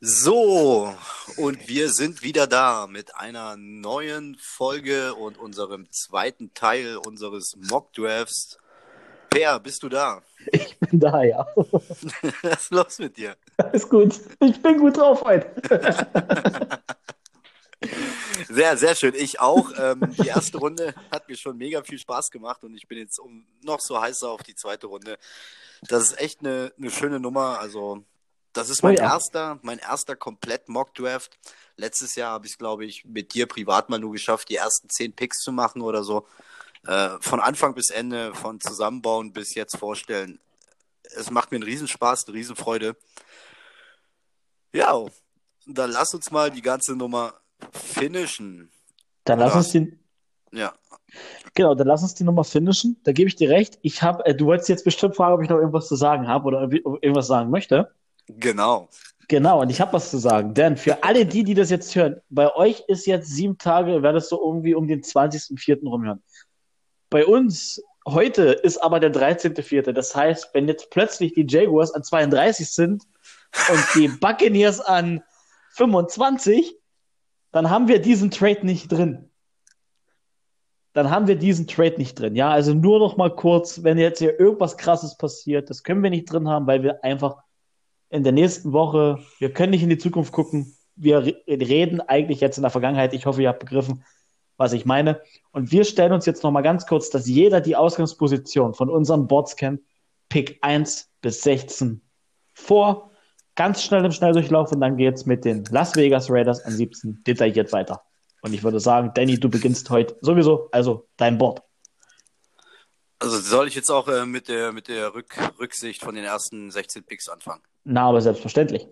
So, und wir sind wieder da mit einer neuen Folge und unserem zweiten Teil unseres Mock Drafts. Per, bist du da? Ich bin da, ja. Was ist los mit dir? Alles gut. Ich bin gut drauf heute. Sehr, sehr schön. Ich auch. Ähm, die erste Runde hat mir schon mega viel Spaß gemacht und ich bin jetzt um, noch so heißer auf die zweite Runde. Das ist echt eine, eine schöne Nummer. Also, das ist mein Oh ja. erster, mein erster komplett Mock Draft. Letztes Jahr habe ich es, glaube ich, mit dir privat mal nur geschafft, die ersten zehn Picks zu machen oder so. Äh, von Anfang bis Ende, von Zusammenbauen bis jetzt vorstellen. Es macht mir einen Riesenspaß, eine Riesenfreude. Ja, dann lass uns mal die ganze Nummer finishen. Dann lass Oder uns den, Ja, genau, dann lass uns die Nummer finishen. Da gebe ich dir recht. Ich habe, äh, du wolltest jetzt bestimmt fragen, ob ich noch irgendwas zu sagen habe oder irgendwas sagen möchte. Genau. Genau, und ich habe was zu sagen. Denn für alle die, die das jetzt hören, bei euch ist jetzt sieben Tage, werdet so irgendwie um den 20.04. rumhören. Bei uns heute ist aber der 13.04. Das heißt, wenn jetzt plötzlich die Jaguars an 32 sind und die Buccaneers an 25, dann haben wir diesen Trade nicht drin. Dann haben wir diesen Trade nicht drin. Ja, also nur noch mal kurz, wenn jetzt hier irgendwas krasses passiert, das können wir nicht drin haben, weil wir einfach in der nächsten Woche, wir können nicht in die Zukunft gucken. Wir re- reden eigentlich jetzt in der Vergangenheit. Ich hoffe, ihr habt begriffen, was ich meine. Und wir stellen uns jetzt noch mal ganz kurz, dass jeder die Ausgangsposition von unseren Boards kennt. Pick 1 bis 16 vor. Ganz schnell im Schnelldurchlauf und dann geht's mit den Las Vegas Raiders an 17 detailliert weiter. Und ich würde sagen, Danny, du beginnst heute sowieso, also dein Board. Also soll ich jetzt auch äh, mit der, mit der Rück, Rücksicht von den ersten 16 Picks anfangen? Na, aber selbstverständlich.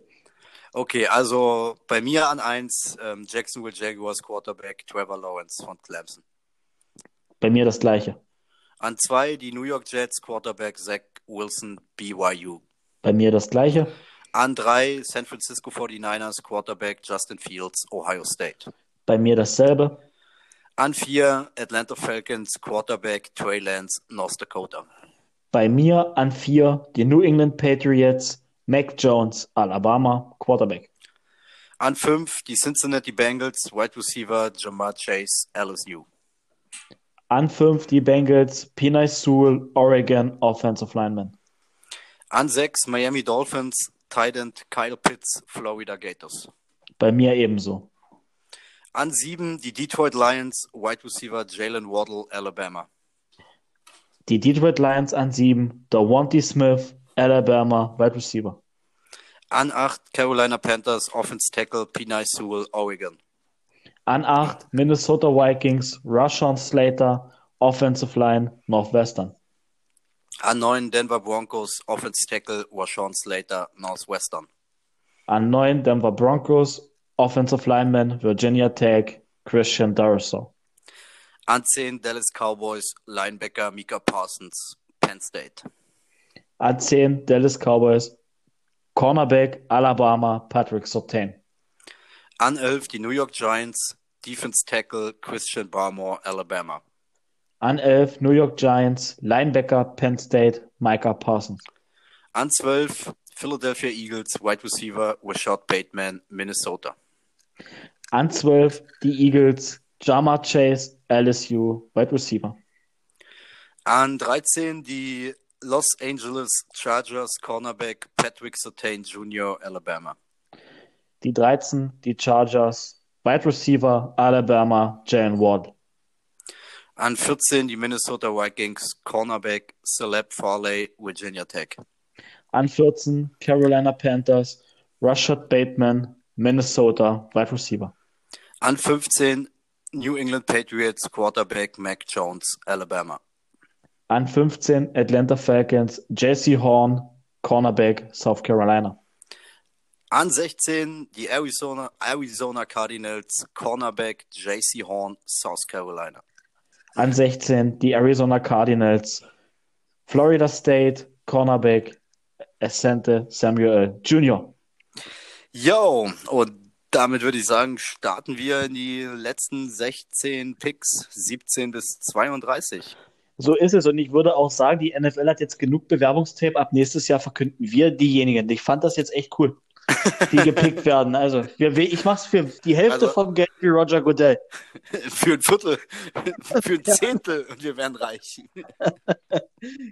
Okay, also bei mir an 1 ähm, Jacksonville Jaguars Quarterback Trevor Lawrence von Clemson. Bei mir das Gleiche. An 2 die New York Jets Quarterback Zach Wilson BYU. Bei mir das Gleiche. An 3 San Francisco 49ers Quarterback Justin Fields Ohio State. Bei mir dasselbe. An 4 Atlanta Falcons Quarterback Trey Lance North Dakota. Bei mir an vier die New England Patriots, Mac Jones, Alabama, Quarterback. An 5 die Cincinnati Bengals Wide Receiver Jamar Chase LSU. An fünf die Bengals, Pinay Sewell, Oregon, Offensive Lineman. An 6 Miami Dolphins Tight End Kyle Pitts Florida Gators. Bei mir ebenso. An 7 die Detroit Lions Wide Receiver Jalen Waddle Alabama. Die Detroit Lions an sieben, Davante Smith, Alabama, Wide Receiver. An 8 Carolina Panthers Offense Tackle Pinay Sewell Oregon. An acht Minnesota Vikings, Rashawn Slater, Offensive Line, Northwestern. An 9 Denver Broncos Offense Tackle Rashawn Slater Northwestern. An neun Denver Broncos, Offensive Lineman, Virginia Tech, Christian Darrisaw. An 10 Dallas Cowboys Linebacker Mika Parsons Penn State. An zehn Dallas Cowboys, Cornerback, Alabama, Patrick Surtain. An 11 die New York Giants Defense Tackle Christian Barmore Alabama. An 11 New York Giants, Linebacker, Penn State, Micah Parsons. An 12 Philadelphia Eagles Wide Receiver Rashad Bateman Minnesota. An 12 die Eagles, Jama Chase, LSU, Wide Receiver. An 13 die Los Angeles Chargers Cornerback Patrick Surtain Jr. Alabama. Die 13 die Chargers, Wide Receiver, Alabama, Jalen Ward. An 14 die Minnesota Vikings Cornerback Celeb Farley Virginia Tech. An 14 Carolina Panthers, Rashad Bateman, Minnesota, Wide Receiver. An 15 New England Patriots Quarterback Mac Jones Alabama. An 15 Atlanta Falcons, JC Horn, Cornerback, South Carolina. An 16 die Arizona, Arizona Cardinals Cornerback JC Horn South Carolina. An 16 die Arizona Cardinals, Florida State, Cornerback, Asante Samuel Jr. Yo, und damit würde ich sagen, starten wir in die letzten 16 Picks, 17 bis 32. So ist es. Und ich würde auch sagen, die NFL hat jetzt genug Bewerbungstape. Ab nächstes Jahr verkünden wir diejenigen. Ich fand das jetzt echt cool. die gepickt werden. Also, wir, ich mach's für die Hälfte also, vom Geld wie Roger Goodell. Für ein Viertel, für ein Zehntel und wir werden reich.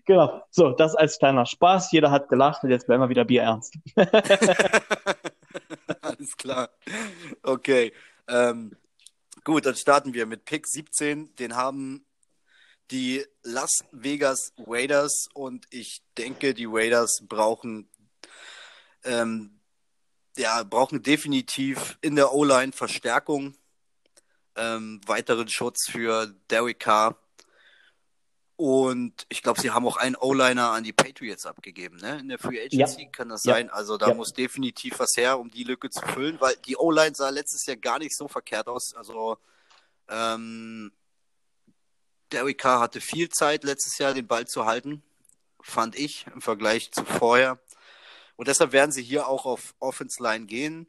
genau. So, das als kleiner Spaß. Jeder hat gelacht und jetzt bleiben wir wieder Bier ernst. Alles klar. Okay. Ähm, gut, dann starten wir mit Pick 17. Den haben die Las Vegas Raiders und ich denke, die Raiders brauchen ähm, ja, brauchen definitiv in der O-Line Verstärkung, ähm, weiteren Schutz für Derek Carr. Und ich glaube, sie haben auch einen O-Liner an die Patriots abgegeben, ne? In der Free Agency ja. kann das ja. sein. Also da ja. muss definitiv was her, um die Lücke zu füllen, weil die O-Line sah letztes Jahr gar nicht so verkehrt aus. Also ähm, Derek Carr hatte viel Zeit letztes Jahr, den Ball zu halten, fand ich im Vergleich zu vorher. Und deshalb werden sie hier auch auf Offense Line gehen.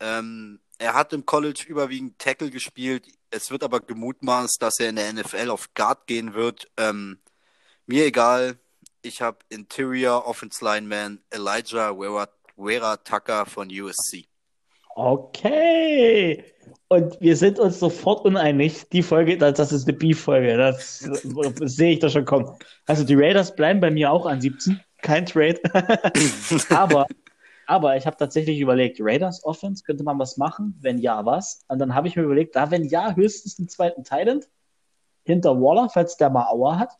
Ähm, er hat im College überwiegend Tackle gespielt. Es wird aber gemutmaßt, dass er in der NFL auf Guard gehen wird. Ähm, mir egal. Ich habe Interior Offense Lineman Elijah Wera, Wera Tucker von USC. Okay. Und wir sind uns sofort uneinig. Die Folge, das ist eine B-Folge. Das, das sehe ich doch schon kommen. Also die Raiders bleiben bei mir auch an 17 kein Trade. aber, aber ich habe tatsächlich überlegt, Raiders Offense, könnte man was machen? Wenn ja, was? Und dann habe ich mir überlegt, da wenn ja, höchstens einen zweiten Titan hinter Waller, falls der mal Auer hat.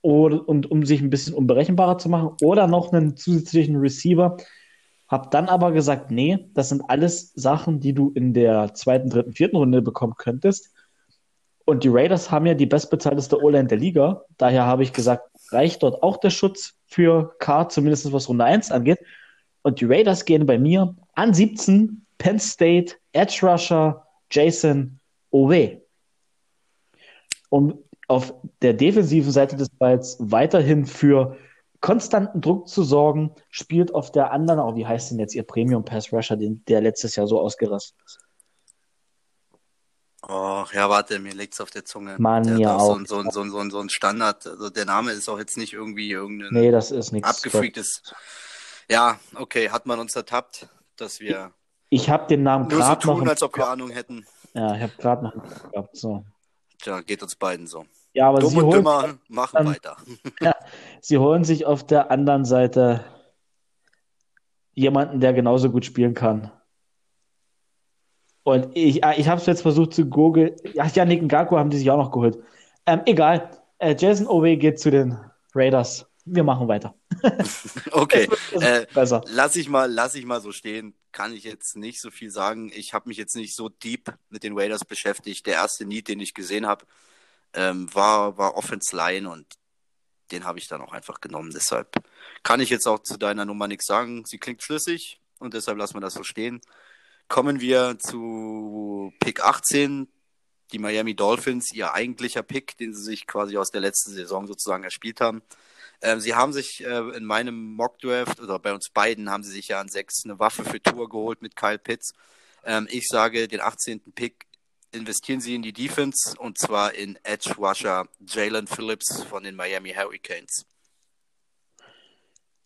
Oder, und um sich ein bisschen unberechenbarer zu machen. Oder noch einen zusätzlichen Receiver. Hab dann aber gesagt, nee, das sind alles Sachen, die du in der zweiten, dritten, vierten Runde bekommen könntest. Und die Raiders haben ja die bestbezahlteste O-Line der Liga. Daher habe ich gesagt, reicht dort auch der Schutz für K, zumindest was Runde 1 angeht. Und die Raiders gehen bei mir an 17 Penn State, Edge Rusher, Jason Owe. Um auf der defensiven Seite des Balls weiterhin für konstanten Druck zu sorgen, spielt auf der anderen, auch wie heißt denn jetzt ihr Premium Pass Rusher, den, der letztes Jahr so ausgerastet ist? Oh, ja, warte, mir liegt's auf der Zunge. Mann, der ja auch. So, so, so, so, so ein Standard. Also der Name ist auch jetzt nicht irgendwie irgendein nee, das ist nichts abgefreaktes. Ja, okay, hat man uns ertappt, dass wir ich, ich habe den Namen nur so tun, noch als ob wir Ahnung hätten. Ja, ich habe gerade noch gehabt, so. Tja, geht uns beiden so. Ja, aber Dumm sie und holen, dümmer, machen ähm, weiter. ja, sie holen sich auf der anderen Seite jemanden, der genauso gut spielen kann. Und ich, äh, ich habe es jetzt versucht zu googeln. Ja, Yannick Ngaku haben die sich auch noch geholt. Ähm, egal. Äh, Jason Owe geht zu den Raiders. Wir machen weiter. okay. äh, lass ich mal, lass ich mal so stehen. Kann ich jetzt nicht so viel sagen. Ich habe mich jetzt nicht so deep mit den Raiders beschäftigt. Der erste Need, den ich gesehen habe, ähm, war, war Offense Line und den habe ich dann auch einfach genommen. Deshalb kann ich jetzt auch zu deiner Nummer nichts sagen. Sie klingt flüssig und deshalb lassen wir das so stehen. Kommen wir zu Pick 18, die Miami Dolphins, ihr eigentlicher Pick, den sie sich quasi aus der letzten Saison sozusagen erspielt haben. Ähm, sie haben sich äh, in meinem Mock Draft oder bei uns beiden haben sie sich ja an sechs eine Waffe für Tour geholt mit Kyle Pitts. Ähm, ich sage, den 18. Pick investieren sie in die Defense und zwar in Edge Rusher Jalen Phillips von den Miami Hurricanes.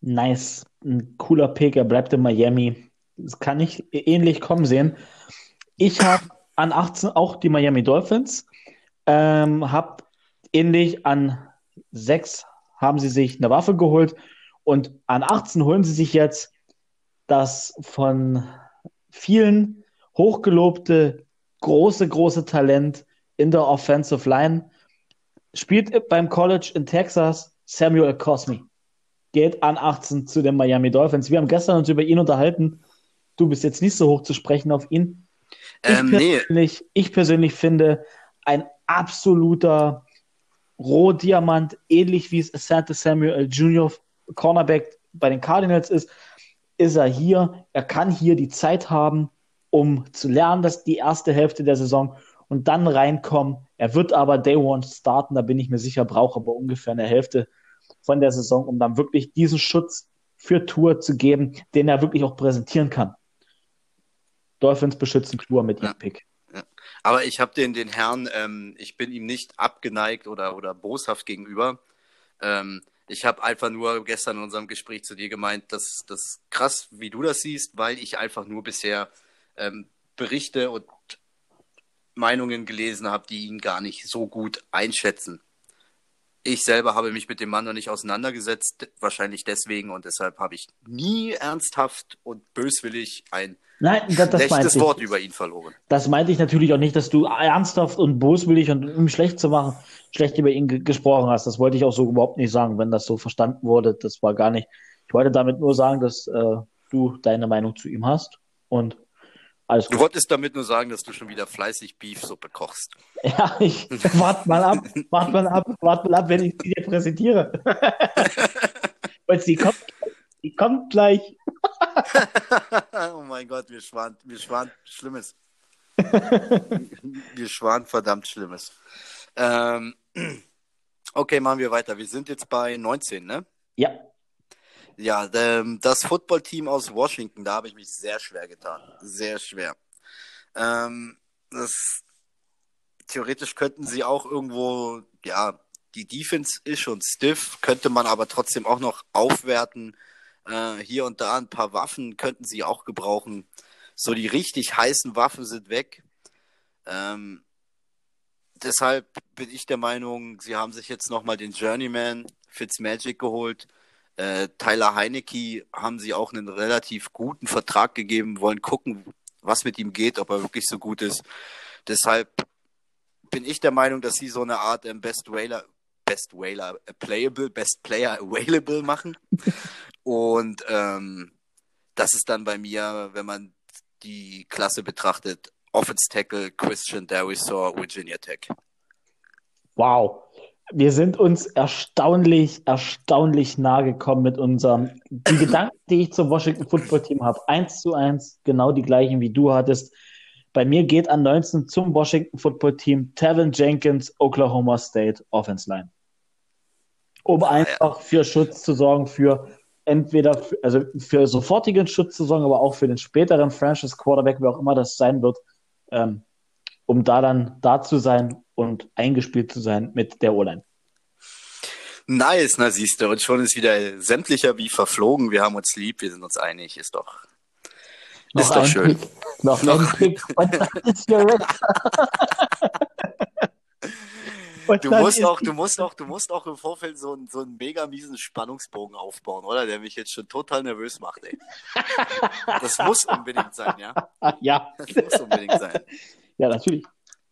Nice, ein cooler Pick, er bleibt in Miami. Das kann ich ähnlich kommen sehen. Ich habe an 18 auch die Miami Dolphins. Ähm, habe ähnlich an 6 haben sie sich eine Waffe geholt und an 18 holen sie sich jetzt das von vielen hochgelobte große, große Talent in der Offensive Line. Spielt beim College in Texas Samuel Cosme. Geht an 18 zu den Miami Dolphins. Wir haben gestern uns über ihn unterhalten du bist jetzt nicht so hoch zu sprechen auf ihn. Ähm, ich, persönlich, nee. ich persönlich finde, ein absoluter Rohdiamant, ähnlich wie es Santa Samuel Jr. Cornerback bei den Cardinals ist, ist er hier. Er kann hier die Zeit haben, um zu lernen, dass die erste Hälfte der Saison und dann reinkommen. Er wird aber Day One starten, da bin ich mir sicher, braucht aber ungefähr eine Hälfte von der Saison, um dann wirklich diesen Schutz für Tour zu geben, den er wirklich auch präsentieren kann. Dolphins beschützen Tour mit ihrem ja. Pick. Ja. Aber ich habe den, den Herrn, ähm, ich bin ihm nicht abgeneigt oder, oder boshaft gegenüber. Ähm, Ich habe einfach nur gestern in unserem Gespräch zu dir gemeint, dass das krass, wie du das siehst, weil ich einfach nur bisher ähm, Berichte und Meinungen gelesen habe, die ihn gar nicht so gut einschätzen. Ich selber habe mich mit dem Mann noch nicht auseinandergesetzt, wahrscheinlich deswegen und deshalb habe ich nie ernsthaft und böswillig ein Nein, das, das schlechtes Wort über ihn verloren. Das meinte ich natürlich auch nicht, dass du ernsthaft und böswillig und um schlecht zu machen, schlecht über ihn gesprochen hast. Das wollte ich auch so überhaupt nicht sagen, wenn das so verstanden wurde. Das war gar nicht. Ich wollte damit nur sagen, dass äh, du deine Meinung zu ihm hast und alles gut. Du wolltest damit nur sagen, dass du schon wieder fleißig Beefsuppe kochst. Ja, ich warte mal ab, warte mal ab, warte mal ab, wenn ich sie dir präsentiere. Und sie kommt, die kommt gleich. oh mein Gott, wir schwan, wir schwan Schlimmes. wir schwan verdammt Schlimmes. Ähm, okay, machen wir weiter. Wir sind jetzt bei 19, ne? Ja. Ja, ähm, das Footballteam aus Washington, da habe ich mich sehr schwer getan. Sehr schwer. Ähm, das, theoretisch könnten sie auch irgendwo, ja, die Defense ist schon stiff, könnte man aber trotzdem auch noch aufwerten. Äh, hier und da ein paar Waffen könnten sie auch gebrauchen. So die richtig heißen Waffen sind weg. Ähm, deshalb bin ich der Meinung, sie haben sich jetzt nochmal den Journeyman Fitzmagic geholt. Äh, Tyler Heinecke haben sie auch einen relativ guten Vertrag gegeben, wollen gucken, was mit ihm geht, ob er wirklich so gut ist. Deshalb bin ich der Meinung, dass sie so eine Art ähm, Best Whaler, Best Whaler äh, Playable, Best Player Available machen. Und ähm, das ist dann bei mir, wenn man die Klasse betrachtet, Offense Tackle, Christian Darisor, Virginia Tech. Wow wir sind uns erstaunlich, erstaunlich nahe gekommen mit unserem, die Gedanken, die ich zum Washington Football Team habe. Eins zu eins, genau die gleichen, wie du hattest. Bei mir geht an 19 zum Washington Football Team Tevin Jenkins, Oklahoma State Offense Line. Um ah, einfach für Schutz zu sorgen, für entweder, für, also für sofortigen Schutz zu sorgen, aber auch für den späteren Franchise Quarterback, wer auch immer das sein wird, ähm, um da dann da zu sein und eingespielt zu sein mit der O-Line. Nice, na siehst du, und schon ist wieder sämtlicher wie verflogen. Wir haben uns lieb, wir sind uns einig, ist doch, noch ist doch schön. Pick, noch, noch ein Pick. Und dann ist du musst auch, du musst auch, du musst auch im Vorfeld so, einen, so einen mega miesen Spannungsbogen aufbauen, oder? Der mich jetzt schon total nervös macht, ey. Das muss unbedingt sein, ja? Ja. Das muss unbedingt sein. Ja, natürlich.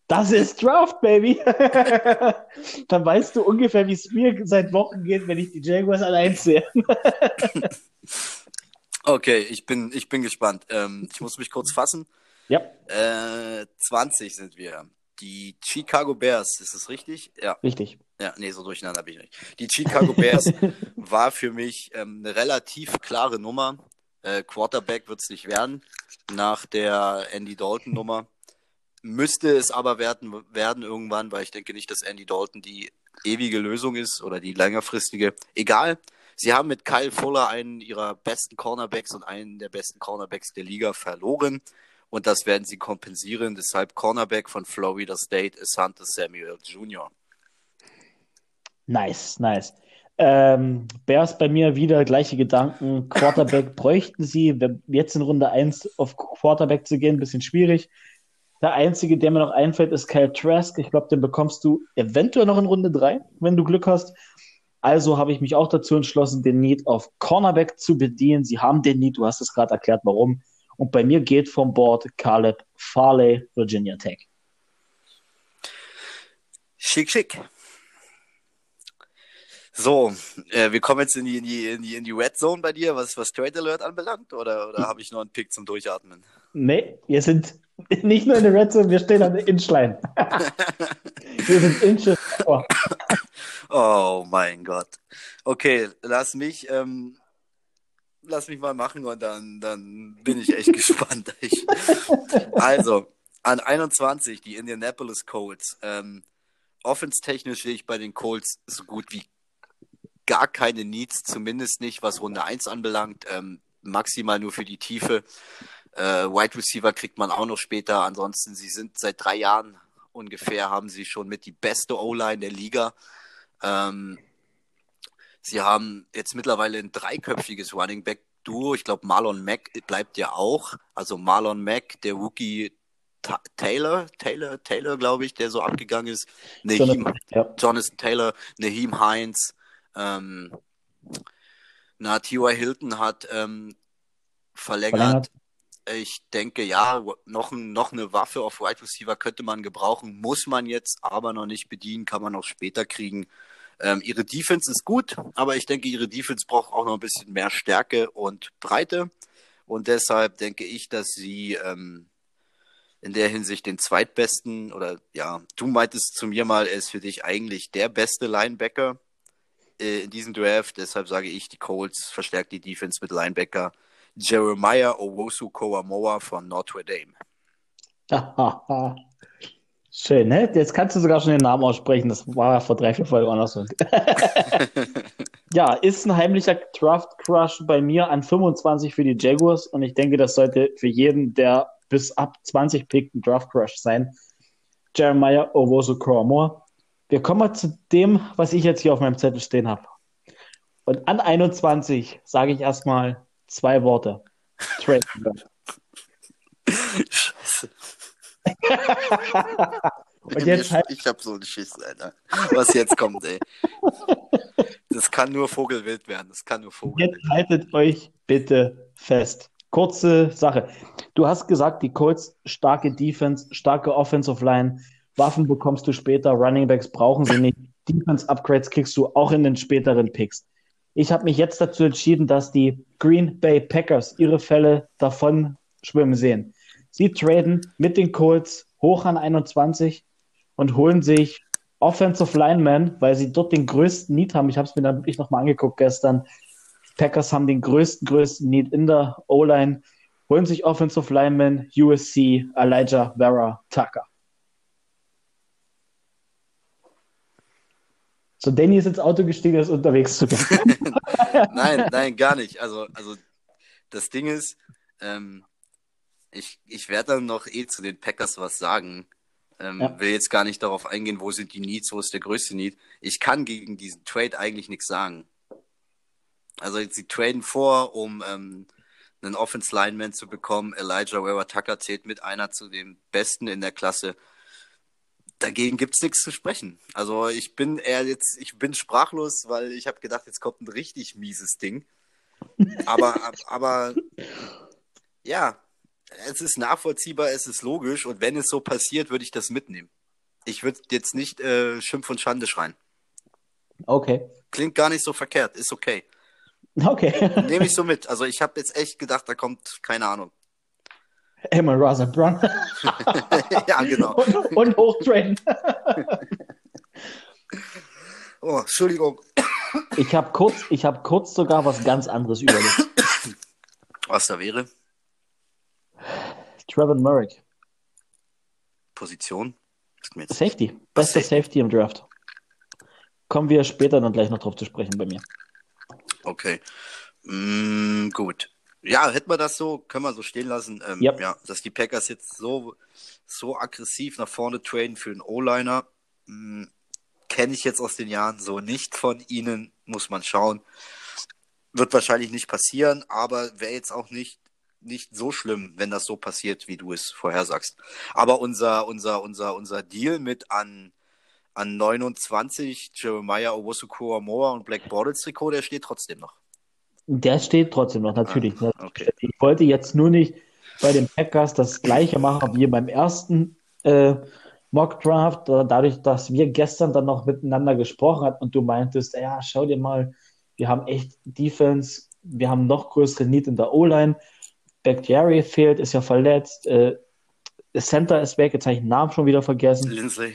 Das ist Draft, Baby. Dann weißt du ungefähr, wie es mir seit Wochen geht, wenn ich die Jaguars allein sehe. okay, ich bin, ich bin gespannt. Ähm, ich muss mich kurz fassen. Ja. Äh, 20 sind wir. Die Chicago Bears, ist das richtig? Ja. Richtig. Ja, nee, so durcheinander habe ich nicht. Die Chicago Bears war für mich ähm, eine relativ klare Nummer. Äh, Quarterback wird es nicht werden, nach der Andy Dalton-Nummer. Müsste es aber werden, werden irgendwann, weil ich denke nicht, dass Andy Dalton die ewige Lösung ist oder die längerfristige. Egal. Sie haben mit Kyle Fuller einen ihrer besten Cornerbacks und einen der besten Cornerbacks der Liga verloren. Und das werden sie kompensieren. Deshalb Cornerback von Florida State ist Hunter Samuel Jr. Nice, nice. Ähm, Bears bei mir wieder gleiche Gedanken. Quarterback bräuchten sie. Jetzt in Runde 1 auf Quarterback zu gehen, ein bisschen schwierig. Der einzige, der mir noch einfällt, ist Kyle Trask. Ich glaube, den bekommst du eventuell noch in Runde 3, wenn du Glück hast. Also habe ich mich auch dazu entschlossen, den Need auf Cornerback zu bedienen. Sie haben den Need, du hast es gerade erklärt, warum. Und bei mir geht vom Board Caleb Farley, Virginia Tech. Schick, schick. So, äh, wir kommen jetzt in die, in, die, in, die, in die Red Zone bei dir, was, was Trade Alert anbelangt, oder, oder habe ich noch einen Pick zum Durchatmen? Nee, wir sind nicht nur in der Red Zone, wir stehen an der Inchline. wir sind Inches vor. Oh mein Gott. Okay, lass mich, ähm, lass mich mal machen und dann, dann bin ich echt gespannt. Ich, also, an 21, die Indianapolis Colts. Ähm, Offense-technisch sehe ich bei den Colts so gut wie gar keine Needs, zumindest nicht, was Runde 1 anbelangt. Ähm, maximal nur für die Tiefe. Äh, Wide Receiver kriegt man auch noch später. Ansonsten, sie sind seit drei Jahren ungefähr, haben sie schon mit die beste O-Line der Liga. Ähm, Sie haben jetzt mittlerweile ein dreiköpfiges Running Back Duo. Ich glaube, Marlon Mack bleibt ja auch. Also Marlon Mack, der Rookie Ta Taylor, Taylor, Taylor, glaube ich, der so abgegangen ist. Naheem, Jonathan, ja. Jonathan Taylor, Naheem Heinz, ähm, na, T.Y. Hilton hat ähm, verlängert. verlängert. Ich denke, ja, noch, noch eine Waffe auf Wide right Receiver könnte man gebrauchen, muss man jetzt aber noch nicht bedienen, kann man auch später kriegen. Ähm, ihre Defense ist gut, aber ich denke, ihre Defense braucht auch noch ein bisschen mehr Stärke und Breite. Und deshalb denke ich, dass sie ähm, in der Hinsicht den zweitbesten oder ja, du meintest zu mir mal, er ist für dich eigentlich der beste Linebacker äh, in diesem Draft. Deshalb sage ich, die Colts verstärkt die Defense mit Linebacker Jeremiah Owosu Koamoa von Notre Dame. Schön, ne? Jetzt kannst du sogar schon den Namen aussprechen. Das war ja vor drei, vier Folgen auch noch so. ja, ist ein heimlicher Draft-Crush bei mir an 25 für die Jaguars und ich denke, das sollte für jeden, der bis ab 20 pickt, ein Draft-Crush sein. Jeremiah Owosu Koramoa. Wir kommen mal zu dem, was ich jetzt hier auf meinem Zettel stehen habe. Und an 21 sage ich erstmal zwei Worte. Trade. Scheiße. Und jetzt halt... Ich habe so einen Schiss, Alter. Was jetzt kommt, ey. Das kann nur Vogelwild werden. Das kann nur Vogelwild. Jetzt haltet euch bitte fest. Kurze Sache. Du hast gesagt, die Colts starke Defense, starke Offensive Line. Waffen bekommst du später, Running Backs brauchen sie nicht. Defense Upgrades kriegst du auch in den späteren Picks. Ich habe mich jetzt dazu entschieden, dass die Green Bay Packers ihre Fälle davon schwimmen sehen. Sie traden mit den Colts hoch an 21 und holen sich Offensive Linemen, weil sie dort den größten Need haben. Ich habe es mir dann wirklich nochmal angeguckt gestern. Packers haben den größten, größten Need in der O-Line. Holen sich Offensive Linemen, USC, Elijah Vera Tucker. So, Danny ist ins Auto gestiegen, ist unterwegs zu gehen. nein, nein, gar nicht. Also, also das Ding ist, ähm, ich, ich werde dann noch eh zu den Packers was sagen. Ähm, ja. Will jetzt gar nicht darauf eingehen, wo sind die Needs, wo ist der größte Need. Ich kann gegen diesen Trade eigentlich nichts sagen. Also sie traden vor, um ähm, einen Offense Lineman zu bekommen. Elijah Weber Tucker zählt mit einer zu den Besten in der Klasse. Dagegen gibt's nichts zu sprechen. Also ich bin eher jetzt, ich bin sprachlos, weil ich habe gedacht, jetzt kommt ein richtig mieses Ding. Aber, aber ja, es ist nachvollziehbar, es ist logisch und wenn es so passiert, würde ich das mitnehmen. Ich würde jetzt nicht äh, Schimpf und Schande schreien. Okay. Klingt gar nicht so verkehrt, ist okay. Okay. Nehme ich so mit. Also ich habe jetzt echt gedacht, da kommt, keine Ahnung. Emma Raza Brown. ja, genau. Und, und hochtrainen. oh, Entschuldigung. Ich habe kurz, hab kurz sogar was ganz anderes überlegt. Was da wäre? Trevor Murray. Position? Safety. Bester Safety. Safety im Draft. Kommen wir später dann gleich noch drauf zu sprechen bei mir. Okay. Mm, gut. Ja, hätten wir das so, können wir so stehen lassen. Ähm, yep. Ja, dass die Packers jetzt so, so aggressiv nach vorne traden für einen O-Liner, mm, kenne ich jetzt aus den Jahren so nicht von ihnen. Muss man schauen. Wird wahrscheinlich nicht passieren, aber wäre jetzt auch nicht nicht so schlimm, wenn das so passiert, wie du es vorhersagst. Aber unser, unser, unser, unser Deal mit an, an 29 Jeremiah Owosuku Amoa und Black Bortles Trikot, der steht trotzdem noch. Der steht trotzdem noch, natürlich. Ah, okay. Ich wollte jetzt nur nicht bei den Packers das gleiche machen wie beim ersten äh, Mock Draft, dadurch, dass wir gestern dann noch miteinander gesprochen haben und du meintest, ja, schau dir mal, wir haben echt Defense, wir haben noch größere Need in der O-Line Bakhtiari fehlt, ist ja verletzt. Äh, Center ist weg, jetzt habe ich den Namen schon wieder vergessen. Lindsay.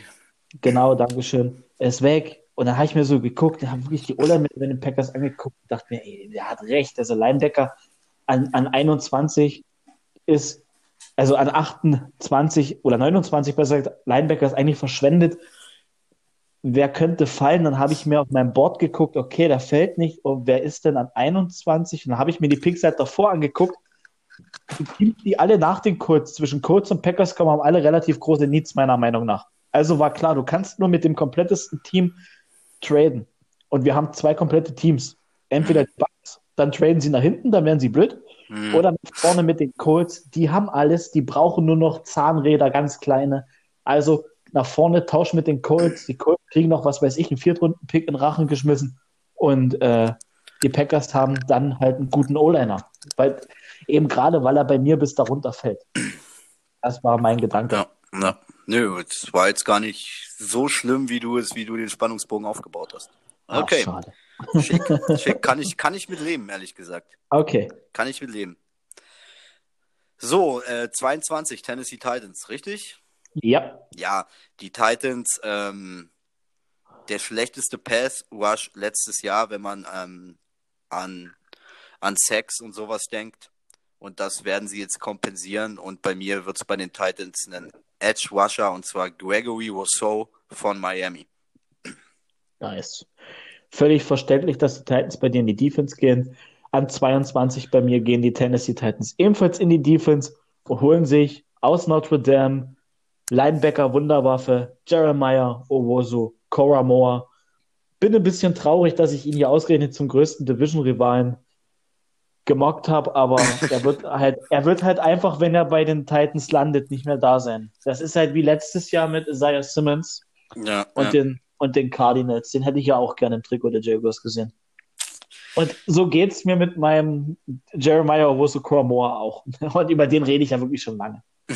Genau, Dankeschön. Er ist weg. Und dann habe ich mir so geguckt, habe wirklich die Ola mit den Packers angeguckt und dachte mir, ey, der hat recht. Also Linebacker an, an 21 ist, also an 28 oder 29 besser gesagt, Linebacker ist eigentlich verschwendet. Wer könnte fallen? Dann habe ich mir auf meinem Board geguckt, okay, der fällt nicht. Und wer ist denn an 21? Und dann habe ich mir die Picks halt davor angeguckt die Teams, die alle nach den Colts, zwischen Colts und Packers kommen, haben alle relativ große Needs, meiner Meinung nach. Also war klar, du kannst nur mit dem komplettesten Team traden. und wir haben zwei komplette Teams. Entweder die Bucks, dann traden sie nach hinten, dann werden sie blöd. Mhm. Oder vorne mit den Colts, die haben alles, die brauchen nur noch Zahnräder, ganz kleine. Also nach vorne tauschen mit den Colts. Die Colts kriegen noch, was weiß ich, einen Viertrunden-Pick in Rachen geschmissen. Und äh, die Packers haben dann halt einen guten O-Liner. Weil, eben gerade, weil er bei mir bis darunter fällt. Das war mein Gedanke. Ja, ja. Nö, es war jetzt gar nicht so schlimm, wie du es, wie du den Spannungsbogen aufgebaut hast. Ach, Okay, schade. schick, schick. Kann ich, kann ich mit leben, ehrlich gesagt. Okay. Kann ich mit leben. So, äh, 22 Tennessee Titans, richtig? Ja, Ja, die Titans, ähm, der schlechteste Pass Rush letztes Jahr, wenn man ähm, an, an Sex und sowas denkt. Und das werden sie jetzt kompensieren. Und bei mir wird es bei den Titans einen Edge Rusher und zwar Gregory Rousseau von Miami. nice. Völlig verständlich, dass die Titans bei dir in die Defense gehen. An 22 bei mir gehen die Tennessee Titans ebenfalls in die Defense holen sich aus Notre Dame Linebacker Wunderwaffe Jeremiah Owosu, Cora Moore. Bin ein bisschen traurig, dass ich ihn hier ausgerechnet zum größten Division-Rivalen gemockt habe, aber er wird halt, er wird halt einfach, wenn er bei den Titans landet, nicht mehr da sein. Das ist halt wie letztes Jahr mit Isaiah Simmons Ja, und, ja. den, und den Cardinals. Den hätte ich ja auch gerne im Trikot der Jaguars gesehen. Und so geht's mir mit meinem Jeremiah Owusu Moore auch. Und über den rede ich ja wirklich schon lange.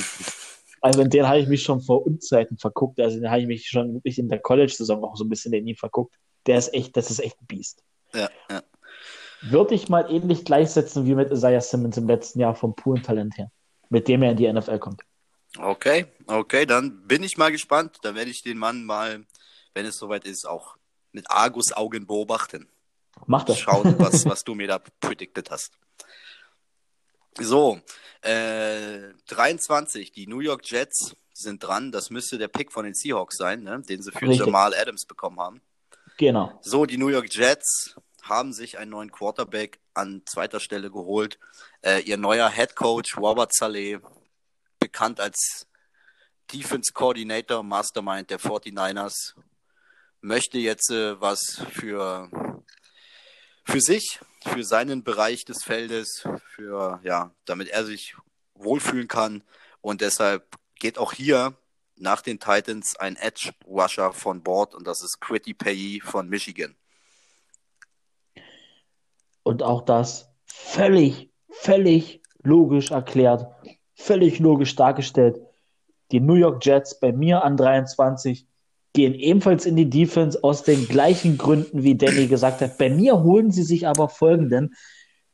Also in den habe ich mich schon vor Unzeiten verguckt. Also den habe ich mich schon wirklich in der College-Saison auch so ein bisschen in ihn verguckt. Der ist echt, das ist echt ein Biest. ja, ja. Würde ich mal ähnlich gleichsetzen wie mit Isaiah Simmons im letzten Jahr vom puren Talent her, mit dem er in die NFL kommt. Okay, okay, dann bin ich mal gespannt. Dann werde ich den Mann mal, wenn es soweit ist, auch mit Argus-Augen beobachten. Macht das. schauen, was, was du mir da predicted hast. So, äh, 23, die New York Jets sind dran. Das müsste der Pick von den Seahawks sein, ne? den sie für Richtig. Jamal Adams bekommen haben. Genau. So, die New York Jets haben sich einen neuen Quarterback an zweiter Stelle geholt. Äh, ihr neuer Head Coach Robert Saleh, bekannt als Defense Coordinator, Mastermind der 49ers, möchte jetzt äh, was für, für sich, für seinen Bereich des Feldes, für, ja, damit er sich wohlfühlen kann. Und deshalb geht auch hier nach den Titans ein Edge Rusher von Bord und das ist Quitty Payee von Michigan. Und auch das völlig, völlig logisch erklärt, völlig logisch dargestellt. Die New York Jets bei mir an 23 gehen ebenfalls in die Defense aus den gleichen Gründen, wie Danny gesagt hat. Bei mir holen sie sich aber folgenden.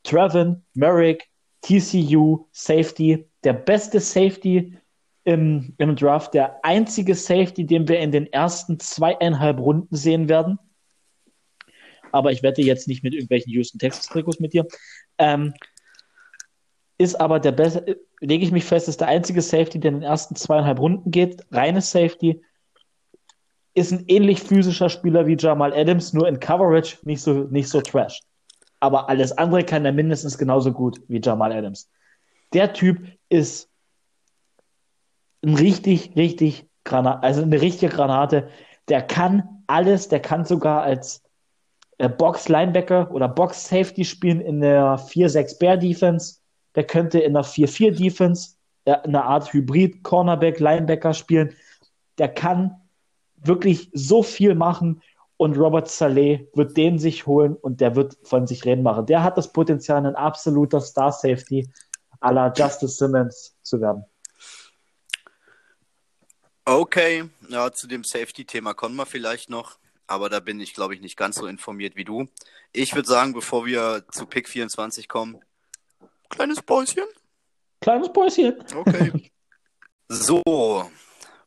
Trevin, Merrick, TCU, Safety, der beste Safety im, im Draft, der einzige Safety, den wir in den ersten zweieinhalb Runden sehen werden. Aber ich wette jetzt nicht mit irgendwelchen Houston Texas Trikots mit dir. Ähm, ist aber der beste, lege ich mich fest, ist der einzige Safety, der in den ersten zweieinhalb Runden geht. Reines Safety. Ist ein ähnlich physischer Spieler wie Jamal Adams, nur in Coverage nicht so, nicht so trash. Aber alles andere kann er mindestens genauso gut wie Jamal Adams. Der Typ ist ein richtig, richtig Granate, also eine richtige Granate. Der kann alles, der kann sogar als Box-Linebacker oder Box-Safety spielen in der 4-6-Bear-Defense. Der könnte in der 4-4-Defense äh, eine Art Hybrid Cornerback, Linebacker spielen. Der kann wirklich so viel machen und Robert Saleh wird den sich holen und der wird von sich reden machen. Der hat das Potenzial, ein absoluter Star-Safety à la Justice Simmons zu werden. Okay, ja, zu dem Safety-Thema kommen wir vielleicht noch, aber da bin ich, glaube ich, nicht ganz so informiert wie du. Ich würde sagen, bevor wir zu Pick 24 kommen, kleines Päuschen. Kleines Päuschen. Okay. so,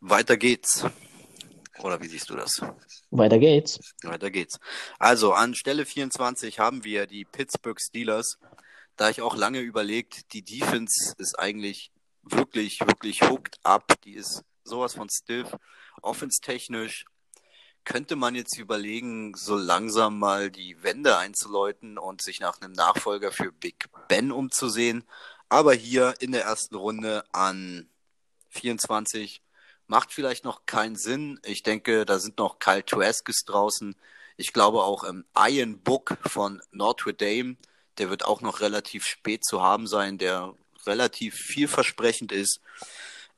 weiter geht's. Oder wie siehst du das? Weiter geht's. Weiter geht's. Also, an Stelle 24 haben wir die Pittsburgh Steelers. Da ich auch lange überlegt, die Defense ist eigentlich wirklich, wirklich hooked up. Die ist sowas von stiff. Offense-technisch könnte man jetzt überlegen, so langsam mal die Wende einzuläuten und sich nach einem Nachfolger für Big Ben umzusehen. Aber hier in der ersten Runde an 24 macht vielleicht noch keinen Sinn. Ich denke, da sind noch Kyle Traskis draußen. Ich glaube auch ähm, Ian Book von Notre Dame, der wird auch noch relativ spät zu haben sein, der relativ vielversprechend ist.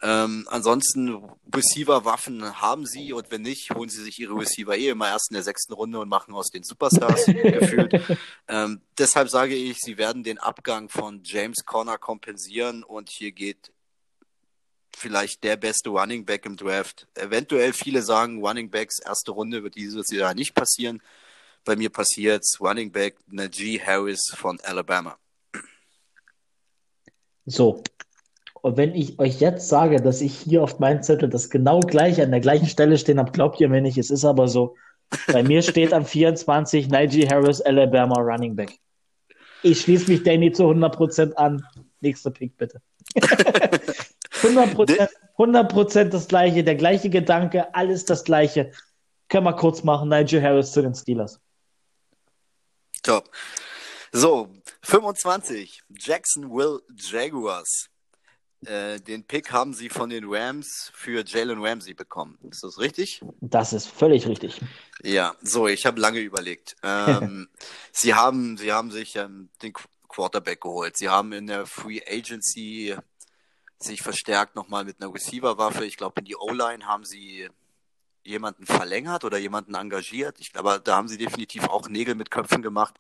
Ähm, ansonsten Receiver-Waffen haben sie und wenn nicht, holen sie sich ihre Receiver eh immer erst in der sechsten Runde und machen aus den Superstars gefühlt. Ähm, deshalb sage ich, sie werden den Abgang von James Conner kompensieren und hier geht vielleicht der beste Running Back im Draft. Eventuell viele sagen, Running Backs erste Runde wird dieses Jahr nicht passieren. Bei mir passiert Running Back Najee Harris von Alabama. So, und wenn ich euch jetzt sage, dass ich hier auf meinem Zettel das genau gleiche an der gleichen Stelle stehen habe, glaubt ihr mir nicht, es ist aber so. Bei mir steht am 24 Najee Harris, Alabama Running Back. Ich schließe mich Danny zu 100% an. Nächster Pick bitte. 100%, 100% das gleiche, der gleiche Gedanke, alles das gleiche. Können wir kurz machen, Nigel Harris zu den Steelers. Top. So, 25. Jacksonville Jaguars. Äh, den Pick haben sie von den Rams für Jalen Ramsey bekommen. Ist das richtig? Das ist völlig richtig. Ja, so, ich habe lange überlegt. Ähm, sie, haben, sie haben sich ähm, den Quarterback geholt. Sie haben in der Free Agency sich verstärkt nochmal mit einer Receiver-Waffe. Ich glaube, in die O-Line haben sie jemanden verlängert oder jemanden engagiert. Ich, aber da haben sie definitiv auch Nägel mit Köpfen gemacht.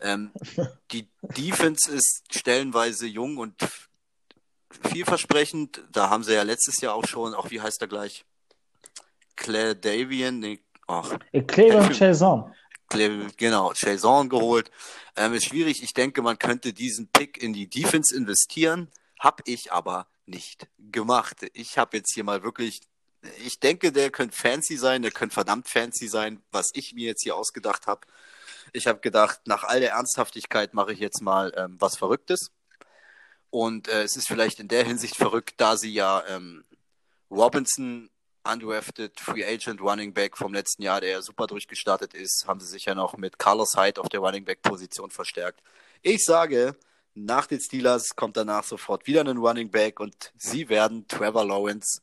Ähm, die Defense ist stellenweise jung und vielversprechend. Da haben sie ja letztes Jahr auch schon, auch wie heißt er gleich? Claire Davian, nee, ach. Claire Chaison. Genau, Chaison geholt. Ähm, ist schwierig. Ich denke, man könnte diesen Pick in die Defense investieren. Hab ich aber nicht gemacht. Ich habe jetzt hier mal wirklich, ich denke, der könnte fancy sein, der könnte verdammt fancy sein, was ich mir jetzt hier ausgedacht habe. Ich habe gedacht, nach all der Ernsthaftigkeit mache ich jetzt mal ähm, was Verrücktes. Und äh, es ist vielleicht in der Hinsicht verrückt, da sie ja ähm, Robinson undrafted Free Agent Running Back vom letzten Jahr, der ja super durchgestartet ist, haben sie sich ja noch mit Carlos Hyde auf der Running Back Position verstärkt. Ich sage, nach den Steelers kommt danach sofort wieder ein Running Back und sie werden Trevor Lawrence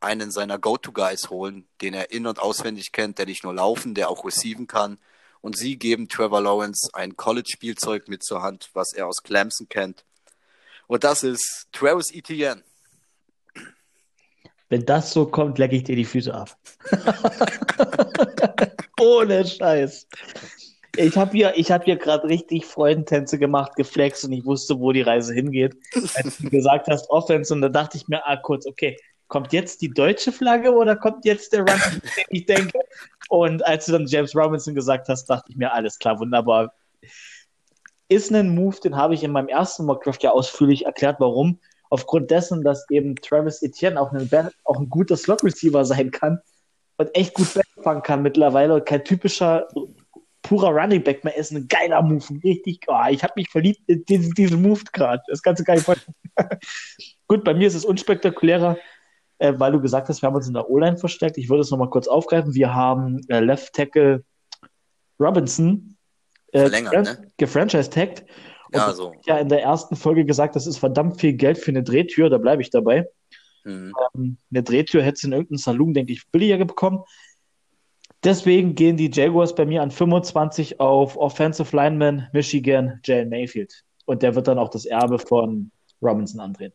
einen seiner Go-To-Guys holen, den er in- und auswendig kennt, der nicht nur laufen, der auch receiven kann. Und sie geben Trevor Lawrence ein College-Spielzeug mit zur Hand, was er aus Clemson kennt. Und das ist Travis Etienne. Wenn das so kommt, lecke ich dir die Füße ab. Ohne Scheiß. Ich habe hier, hab hier gerade richtig Freudentänze gemacht, geflext und ich wusste, wo die Reise hingeht. Als du gesagt hast, Offense, und da dachte ich mir, ah, kurz, okay, kommt jetzt die deutsche Flagge oder kommt jetzt der Run, ich denke? Und als du dann James Robinson gesagt hast, dachte ich mir, alles klar, wunderbar ist ein Move, den habe ich in meinem ersten Mockdraft ja ausführlich erklärt, warum. Aufgrund dessen, dass eben Travis Etienne auch ein, auch ein guter Slot-Receiver sein kann und echt gut wegfangen kann mittlerweile und kein typischer purer Running Back mehr ist. Ein geiler Move. Richtig, oh, ich habe mich verliebt in diesen, diesen Move gerade. Das kannst du gar nicht vorstellen. gut, bei mir ist es unspektakulärer, äh, weil du gesagt hast, wir haben uns in der O-Line verstärkt. Ich würde es nochmal kurz aufgreifen. Wir haben äh, Left Tackle Robinson äh, Verlängert, ne? gefranchise-tagged. Ja, so. Ich ja in der ersten Folge gesagt, das ist verdammt viel Geld für eine Drehtür, da bleibe ich dabei. Mhm. Ähm, eine Drehtür hätte es in irgendeinem Saloon, denke ich, billiger bekommen. Deswegen gehen die Jaguars bei mir an 25 auf Offensive Lineman Michigan Jalen Mayfield. Und der wird dann auch das Erbe von Robinson andrehen.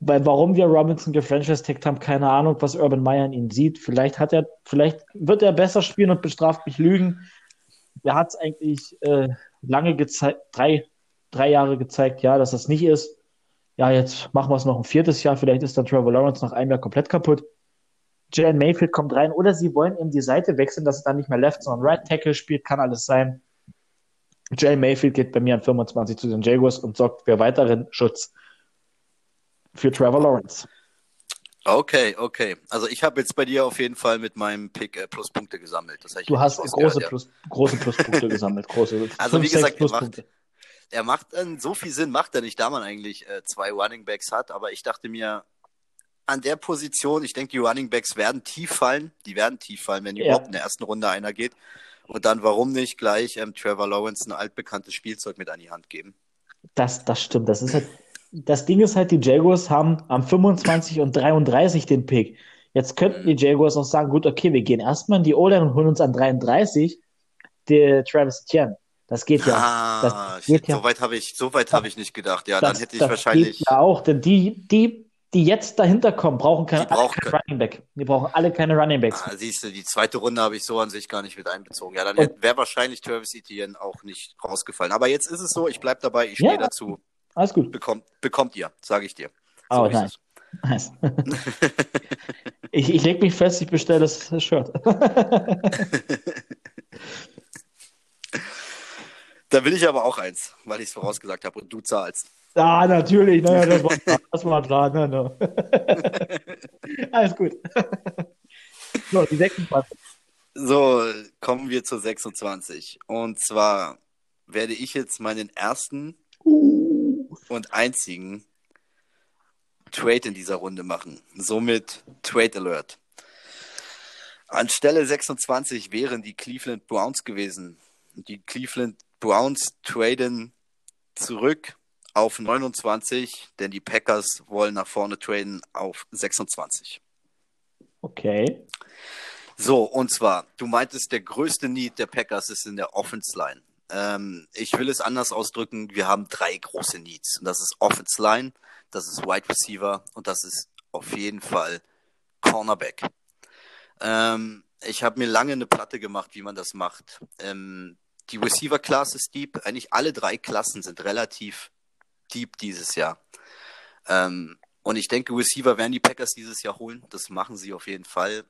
Weil warum wir Robinson gefranchise-tagged haben, keine Ahnung, was Urban Meyer in ihm sieht. Vielleicht hat er, vielleicht wird er besser spielen und bestraft mich Lügen er hat es eigentlich äh, lange gezeigt, drei, drei Jahre gezeigt, ja, dass das nicht ist. Ja, jetzt machen wir es noch ein viertes Jahr. Vielleicht ist dann Trevor Lawrence nach einem Jahr komplett kaputt. Jalen Mayfield kommt rein oder sie wollen eben die Seite wechseln, dass er dann nicht mehr Left, sondern Right Tackle spielt, kann alles sein. Jalen Mayfield geht bei mir an 25 zu den Jaguars und sorgt für weiteren Schutz für Trevor Lawrence. Okay, okay. Also ich habe jetzt bei dir auf jeden Fall mit meinem Pick äh, Pluspunkte gesammelt. Du hast große, ja. Plus, große Pluspunkte gesammelt. Große, also fünf, wie gesagt, er macht, er macht äh, so viel Sinn, macht er nicht, da man eigentlich äh, zwei Running Backs hat. Aber ich dachte mir, an der Position, ich denke, die Running Backs werden tief fallen. Die werden tief fallen, wenn ja. überhaupt in der ersten Runde einer geht. Und dann, warum nicht gleich ähm, Trevor Lawrence ein altbekanntes Spielzeug mit an die Hand geben? Das, das stimmt. Das ist halt das Ding ist halt, die Jaguars haben am 25 und 33 den Pick. Jetzt könnten die Jaguars auch sagen, gut, okay, wir gehen erstmal in die O-Line und holen uns an 33 der Travis Etienne. Das geht ja. Ah, das shit, ja. so weit habe ich, so weit habe ich nicht gedacht. Ja, das, dann hätte ich das wahrscheinlich. Geht ja auch, denn die, die, die jetzt dahinter kommen, brauchen keine, brauchen alle keinen Running Back. Die brauchen alle keine Running Backs. Ah, siehst du, die zweite Runde habe ich so an sich gar nicht mit einbezogen. Ja, dann wäre wahrscheinlich Travis Etienne auch nicht rausgefallen. Aber jetzt ist es so, ich bleib dabei, ich Ja. stehe dazu. Alles gut. Bekommt, bekommt ihr, sage ich dir. So Oh, nice. nice. ich ich lege mich fest, ich bestelle das Shirt. Da will ich aber auch eins, weil ich es vorausgesagt habe und du zahlst. ah, natürlich. Naja, das war. Das war klar. Ne, ne. Alles gut. so, die 26. So, kommen wir zur 26. Und zwar werde ich jetzt meinen ersten und einzigen Trade in dieser Runde machen. Somit Trade Alert. Anstelle 26 wären die Cleveland Browns gewesen. Die Cleveland Browns traden zurück auf 29, denn die Packers wollen nach vorne traden auf 26. Okay. So, und zwar, du meintest, der größte Need der Packers ist in der Offense Line. Ähm, ich will es anders ausdrücken, wir haben drei große Needs. Und das ist Offense Line, das ist Wide Receiver und das ist auf jeden Fall Cornerback. Ähm, ich habe mir lange eine Platte gemacht, wie man das macht. Ähm, die Receiver Class ist deep. Eigentlich alle drei Klassen sind relativ deep dieses Jahr. Ähm, und ich denke, Receiver werden die Packers dieses Jahr holen. Das machen sie auf jeden Fall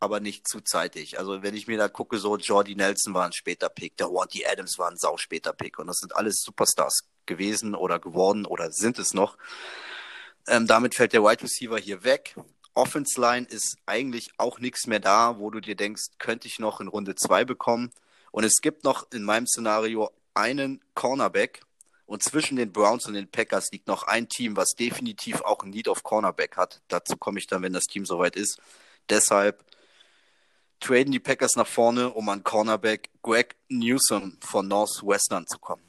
aber nicht zu zeitig. Also wenn ich mir da gucke, so Jordy Nelson war ein später Pick, der Wanty Adams war ein sau später Pick und das sind alles Superstars gewesen oder geworden oder sind es noch. Ähm, damit fällt der Wide Receiver hier weg. Offense Line ist eigentlich auch nichts mehr da, wo du dir denkst, könnte ich noch in Runde 2 bekommen. Und es gibt noch in meinem Szenario einen Cornerback. Und zwischen den Browns und den Packers liegt noch ein Team, was definitiv auch ein Need auf Cornerback hat. Dazu komme ich dann, wenn das Team soweit ist. Deshalb traden die Packers nach vorne, um an Cornerback Greg Newsom von Northwestern zu kommen.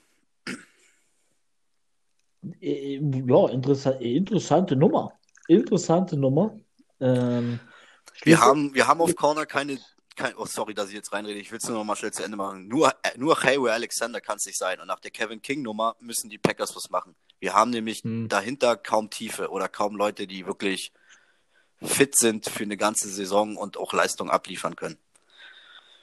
Äh, Ja, interessa interessante Nummer. Interessante Nummer. Ähm, Wir haben, wir haben auf Corner keine, kein, oh sorry, dass ich jetzt reinrede, ich will es nur noch mal schnell zu Ende machen. Nur, äh, nur Hayward Alexander kann es nicht sein. Und nach der Kevin King Nummer müssen die Packers was machen. Wir haben nämlich Hm. dahinter kaum Tiefe oder kaum Leute, die wirklich fit sind für eine ganze Saison und auch Leistung abliefern können.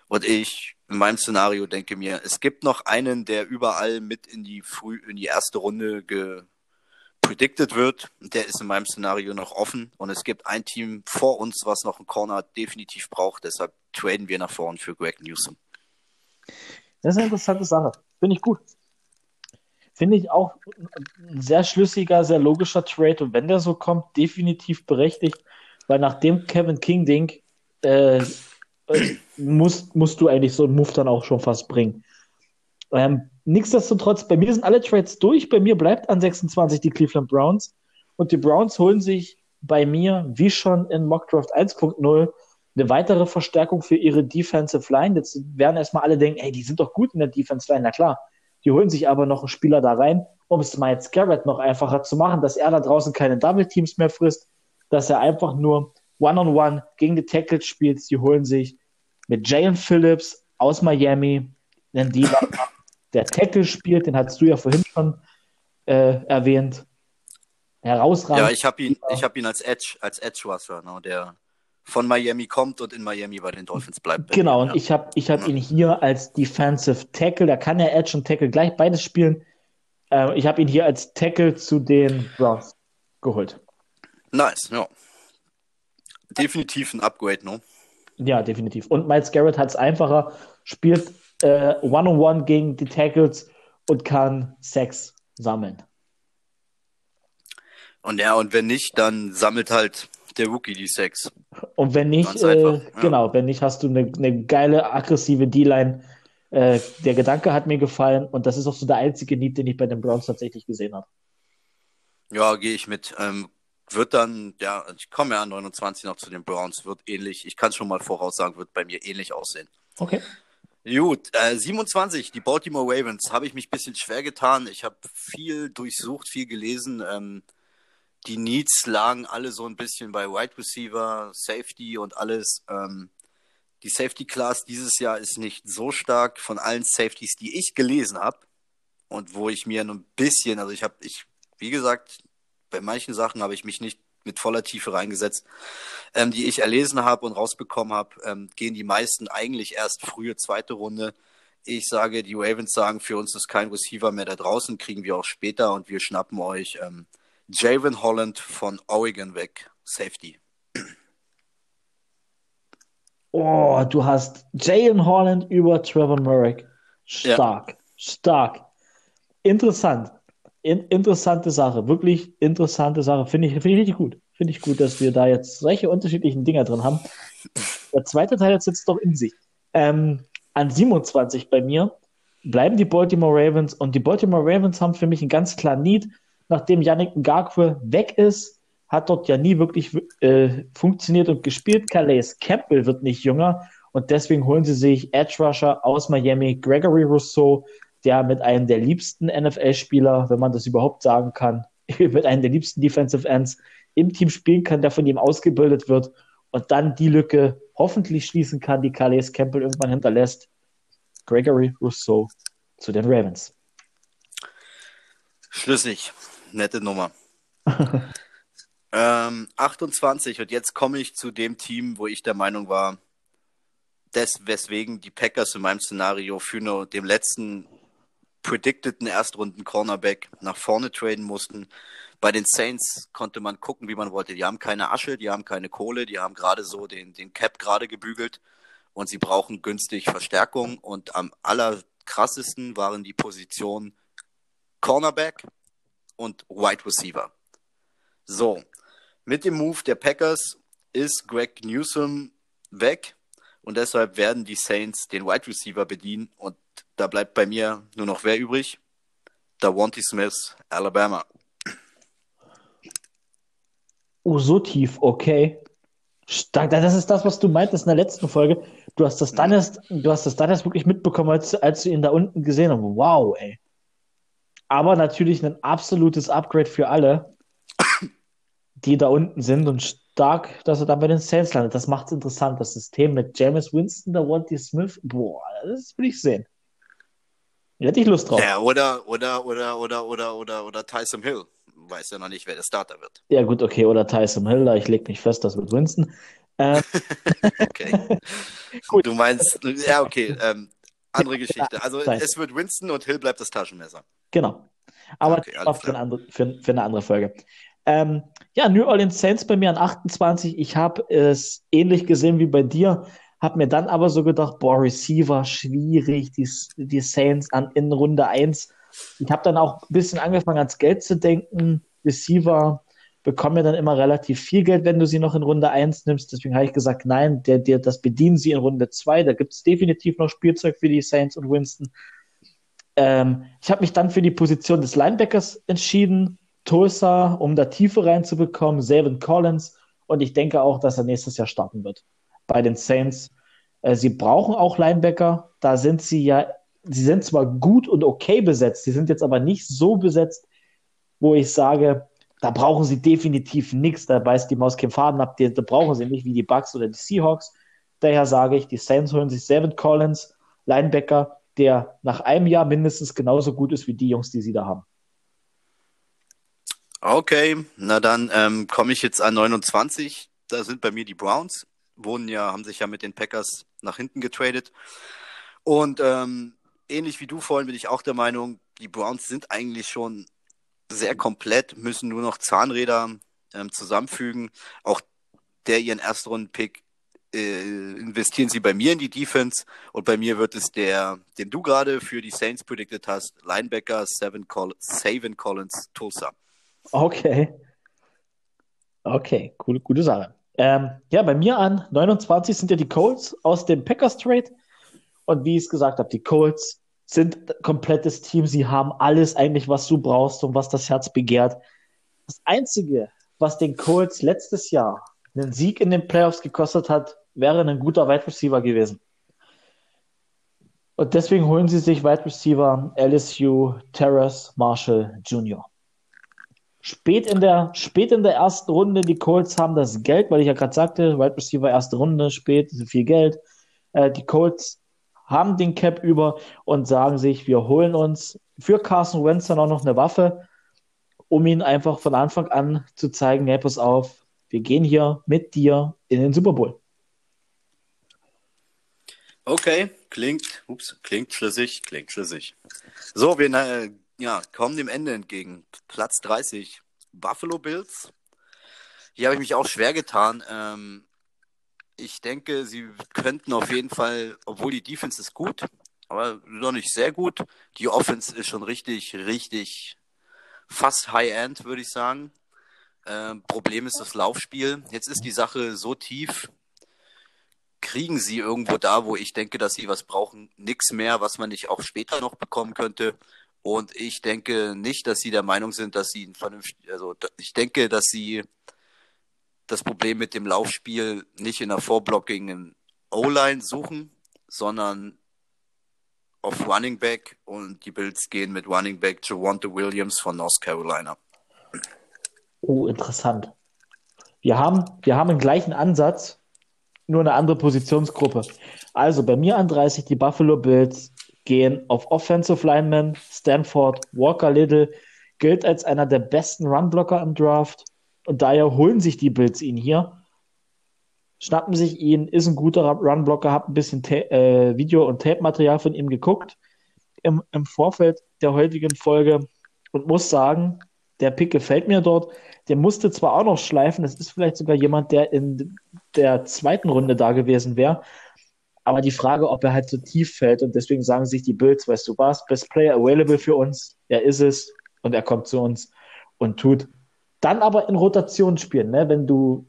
Und ich in meinem Szenario denke mir, es gibt noch einen, der überall mit in die früh in die erste Runde predicted wird. Der ist in meinem Szenario noch offen. Und es gibt ein Team vor uns, was noch einen Corner definitiv braucht. Deshalb traden wir nach vorn für Greg Newsom. Das ist eine interessante Sache. Finde ich gut. Finde ich auch ein sehr schlüssiger, sehr logischer Trade. Und wenn der so kommt, definitiv berechtigt, weil nach dem Kevin King-Ding äh, musst, musst du eigentlich so einen Move dann auch schon fast bringen. Ähm, nichtsdestotrotz, bei mir sind alle Trades durch. Bei mir bleibt an 26 die Cleveland Browns. Und die Browns holen sich bei mir, wie schon in Mockdraft 1.0, eine weitere Verstärkung für ihre Defensive Line. Jetzt werden erstmal alle denken, ey, die sind doch gut in der Defensive Line. Na klar, die holen sich aber noch einen Spieler da rein, um es Miles Garrett noch einfacher zu machen, dass er da draußen keine Double Teams mehr frisst, dass er einfach nur One-on-One gegen die Tackles spielt. Sie holen sich mit Jalen Phillips aus Miami einen Dealer, der Tackle spielt, den hast du ja vorhin schon äh, erwähnt. Herausragend. Ja, ich habe ihn, ich habe ihn als Edge, als Edge Rusher, ne, der von Miami kommt und in Miami bei den Dolphins bleibt. Genau, und ja. ich habe ich hab ihn hier als Defensive Tackle, da kann er Edge und Tackle gleich beides spielen. Äh, ich habe ihn hier als Tackle zu den Browns geholt. Nice, ja. Definitiv ein Upgrade, ne? Ja, definitiv. Und Miles Garrett hat es einfacher, spielt äh, One-on-One gegen die Tackles und kann Sex sammeln. Und ja, und wenn nicht, dann sammelt halt der Rookie die Sex. Und wenn nicht, Ganz äh, einfach, ja. genau, wenn nicht, hast du eine, eine geile, aggressive D-Line. Äh, der Gedanke hat mir gefallen und das ist auch so der einzige Need, den ich bei den Browns tatsächlich gesehen habe. Ja, gehe ich mit. Ähm, wird dann, ja, ich komme ja an 29 noch zu den Browns, wird ähnlich, ich kann schon mal voraussagen, wird bei mir ähnlich aussehen. Okay. Gut, äh, 27, die Baltimore Ravens, habe ich mich ein bisschen schwer getan. Ich habe viel durchsucht, viel gelesen. Ähm, die Needs lagen alle so ein bisschen bei Wide Receiver, Safety und alles. Ähm, die Safety Class dieses Jahr ist nicht so stark von allen Safeties, die ich gelesen habe und wo ich mir ein bisschen, also ich habe, ich, wie gesagt, bei manchen Sachen habe ich mich nicht mit voller Tiefe reingesetzt, ähm, die ich erlesen habe und rausbekommen habe, ähm, gehen die meisten eigentlich erst frühe zweite Runde. Ich sage, die Ravens sagen, für uns ist kein Receiver mehr da draußen, kriegen wir auch später und wir schnappen euch ähm, Javon Holland von Oregon weg, Safety. Oh, du hast Jalen Holland über Trevor Murray. Stark, ja. stark. Interessant. In, interessante Sache, wirklich interessante Sache. Finde ich, find ich richtig gut. Finde ich gut, dass wir da jetzt solche unterschiedlichen Dinger drin haben. Der zweite Teil sitzt doch in sich. Ähm, an 27 bei mir bleiben die Baltimore Ravens und die Baltimore Ravens haben für mich einen ganz klaren Need. Nachdem Yannick Ngakwe weg ist, hat dort ja nie wirklich äh, funktioniert und gespielt. Calais Campbell wird nicht jünger und deswegen holen sie sich Edge Rusher aus Miami, Gregory Rousseau, der mit einem der liebsten NFL-Spieler, wenn man das überhaupt sagen kann, mit einem der liebsten Defensive Ends im Team spielen kann, der von ihm ausgebildet wird und dann die Lücke hoffentlich schließen kann, die Calais Campbell irgendwann hinterlässt. Gregory Rousseau zu den Ravens. Schlüssig, nette Nummer. ähm, 28 und jetzt komme ich zu dem Team, wo ich der Meinung war, des, weswegen die Packers in meinem Szenario für nur dem letzten predicteden Erstrunden Cornerback nach vorne traden mussten. Bei den Saints konnte man gucken, wie man wollte. Die haben keine Asche, die haben keine Kohle, die haben gerade so den, den Cap gerade gebügelt und sie brauchen günstig Verstärkung. Und am allerkrassesten waren die Positionen Cornerback und Wide Receiver. So, mit dem Move der Packers ist Greg Newsom weg und deshalb werden die Saints den Wide Receiver bedienen und da bleibt bei mir nur noch wer übrig? Da Wanty Smith, Alabama. Oh, so tief, okay. Stark. Das ist das, was du meintest in der letzten Folge. Du hast das dann erst, du hast das dann erst wirklich mitbekommen, als, als du ihn da unten gesehen hast. Wow, ey. Aber natürlich ein absolutes Upgrade für alle, die da unten sind und stark, dass er dann bei den Saints landet. Das macht es interessant. Das System mit James Winston, der Wanty Smith, boah, das will ich sehen. Hätte ich Lust drauf. Ja, oder, oder, oder, oder, oder, oder, oder Tyson Hill. Weiß ja noch nicht, wer der Starter wird. Ja, gut, okay, oder Tyson Hill, ich lege mich fest, das wird Winston. Ähm. okay. gut. Du meinst, ja, okay, ähm, andere Geschichte. Also es wird Winston und Hill bleibt das Taschenmesser. Genau. Aber okay, für, eine andere, für, für, eine andere Folge. Ähm, ja, New Orleans Saints bei mir an 28. Ich habe es ähnlich gesehen wie bei dir. Hab mir dann aber so gedacht, boah, Receiver, schwierig, die, die Saints an, in Runde 1. Ich habe dann auch ein bisschen angefangen, ans Geld zu denken. Receiver bekommen ja dann immer relativ viel Geld, wenn du sie noch in Runde 1 nimmst. Deswegen habe ich gesagt, nein, der, der, das bedienen sie in Runde 2. Da gibt es definitiv noch Spielzeug für die Saints und Winston. Ähm, ich habe mich dann für die Position des Linebackers entschieden. Tulsa, um da Tiefe reinzubekommen, Savin Collins. Und ich denke auch, dass er nächstes Jahr starten wird bei den Saints. Äh, sie brauchen auch Linebacker. Da sind sie ja, sie sind zwar gut und okay besetzt, sie sind jetzt aber nicht so besetzt, wo ich sage, da brauchen sie definitiv nichts. Da beißt die Maus keinen Faden ab. Da brauchen sie nicht wie die Bucks oder die Seahawks. Daher sage ich, die Saints holen sich Seven Collins, Linebacker, der nach einem Jahr mindestens genauso gut ist wie die Jungs, die sie da haben. Okay, na dann ähm, komme ich jetzt an 29. Da sind bei mir die Browns wurden ja, haben sich ja mit den Packers nach hinten getradet. Und ähm, ähnlich wie du vorhin bin ich auch der Meinung, die Browns sind eigentlich schon sehr komplett, müssen nur noch Zahnräder ähm, zusammenfügen. Auch der ihren Erstrunden-Pick äh, investieren sie bei mir in die Defense und bei mir wird es der, den du gerade für die Saints predicted hast, Linebacker Savin Collins, Tulsa. Okay. Okay, coole, gute Sache. Ähm, ja, bei mir an 29 sind ja die Colts aus dem Packers Trade. Und wie ich es gesagt habe, die Colts sind komplettes Team. Sie haben alles eigentlich, was du brauchst und was das Herz begehrt. Das Einzige, was den Colts letztes Jahr einen Sieg in den Playoffs gekostet hat, wäre ein guter Wide Receiver gewesen. Und deswegen holen sie sich Wide Receiver LSU Terrace Marshall Jr. Spät in, der, spät in der ersten Runde, die Colts haben das Geld, weil ich ja gerade sagte, Wide Receiver erste Runde, spät, viel Geld. Äh, die Colts haben den Cap über und sagen sich, wir holen uns für Carson Wentz dann auch noch eine Waffe, um ihn einfach von Anfang an zu zeigen, hey, pass auf, wir gehen hier mit dir in den Super Bowl. Okay, klingt, ups, klingt schlüssig, klingt schlüssig. So, wir äh, ja, kommen dem Ende entgegen. Platz 30, Buffalo Bills. Hier habe ich mich auch schwer getan. Ähm, ich denke, sie könnten auf jeden Fall, obwohl die Defense ist gut, aber noch nicht sehr gut. Die Offense ist schon richtig, richtig fast High-End, würde ich sagen. Ähm, Problem ist das Laufspiel. Jetzt ist die Sache so tief, kriegen sie irgendwo da, wo ich denke, dass sie was brauchen, nichts mehr, was man nicht auch später noch bekommen könnte. Und ich denke nicht, dass sie der Meinung sind, dass sie ein vernünftig, also ich denke, dass sie das Problem mit dem Laufspiel nicht in der Vorblocking O-Line suchen, sondern auf Running Back und die Bills gehen mit Running Back Javonte Williams von North Carolina. Oh, interessant. Wir haben, wir haben den gleichen Ansatz, nur eine andere Positionsgruppe. Also bei mir an 30 die Buffalo Bills gehen auf Offensive Lineman Stanford Walker Little gilt als einer der besten Runblocker im Draft und daher holen sich die Bills ihn hier, schnappen sich ihn, ist ein guter Runblocker, hab ein bisschen Ta äh, Video- und Tape-Material von ihm geguckt im, im Vorfeld der heutigen Folge und muss sagen, der Pick gefällt mir dort. Der musste zwar auch noch schleifen, es ist vielleicht sogar jemand, der in der zweiten Runde da gewesen wäre. Aber die Frage, ob er halt so tief fällt und deswegen sagen sich die Bills, weißt du was, Best Player available für uns, er ist es und er kommt zu uns und tut. Dann aber in Rotation spielen, ne? wenn du,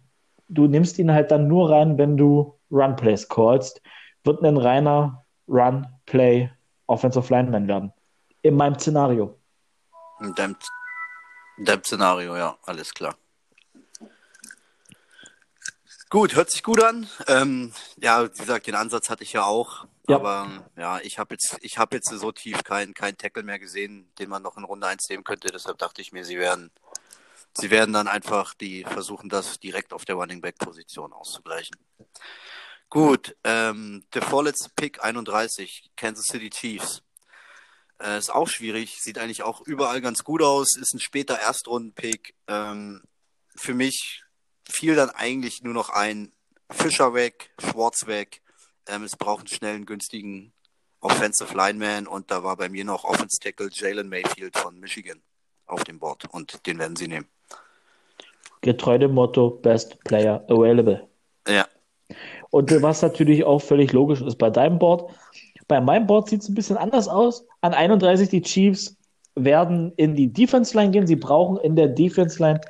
du nimmst ihn halt dann nur rein, wenn du Run Plays callst, wird ein reiner Run Play Offensive Lineman werden. In meinem Szenario. In deinem, in deinem Szenario, ja, alles klar. Gut, hört sich gut an. Ähm, ja, wie gesagt, den Ansatz hatte ich ja auch. Ja. Aber ja, ich habe jetzt, ich habe jetzt so tief keinen kein Tackle mehr gesehen, den man noch in Runde 1 nehmen könnte. Deshalb dachte ich mir, sie werden, sie werden dann einfach die versuchen, das direkt auf der Running Back Position auszugleichen. Gut, ähm, der vorletzte Pick 31, Kansas City Chiefs. Äh, ist auch schwierig, sieht eigentlich auch überall ganz gut aus, ist ein später Erstrunden-Pick. Ähm, für mich fiel dann eigentlich nur noch ein Fischer weg, Schwarz weg. Ähm, es braucht einen schnellen, günstigen Offensive Lineman und da war bei mir noch Offense Tackle Jalen Mayfield von Michigan auf dem Board und den werden sie nehmen. Getreu dem Motto Best Player Available. Ja. Und was natürlich auch völlig logisch ist bei deinem Board. Bei meinem Board sieht es ein bisschen anders aus. An 31 die Chiefs werden in die Defense Line gehen. Sie brauchen in der Defense Line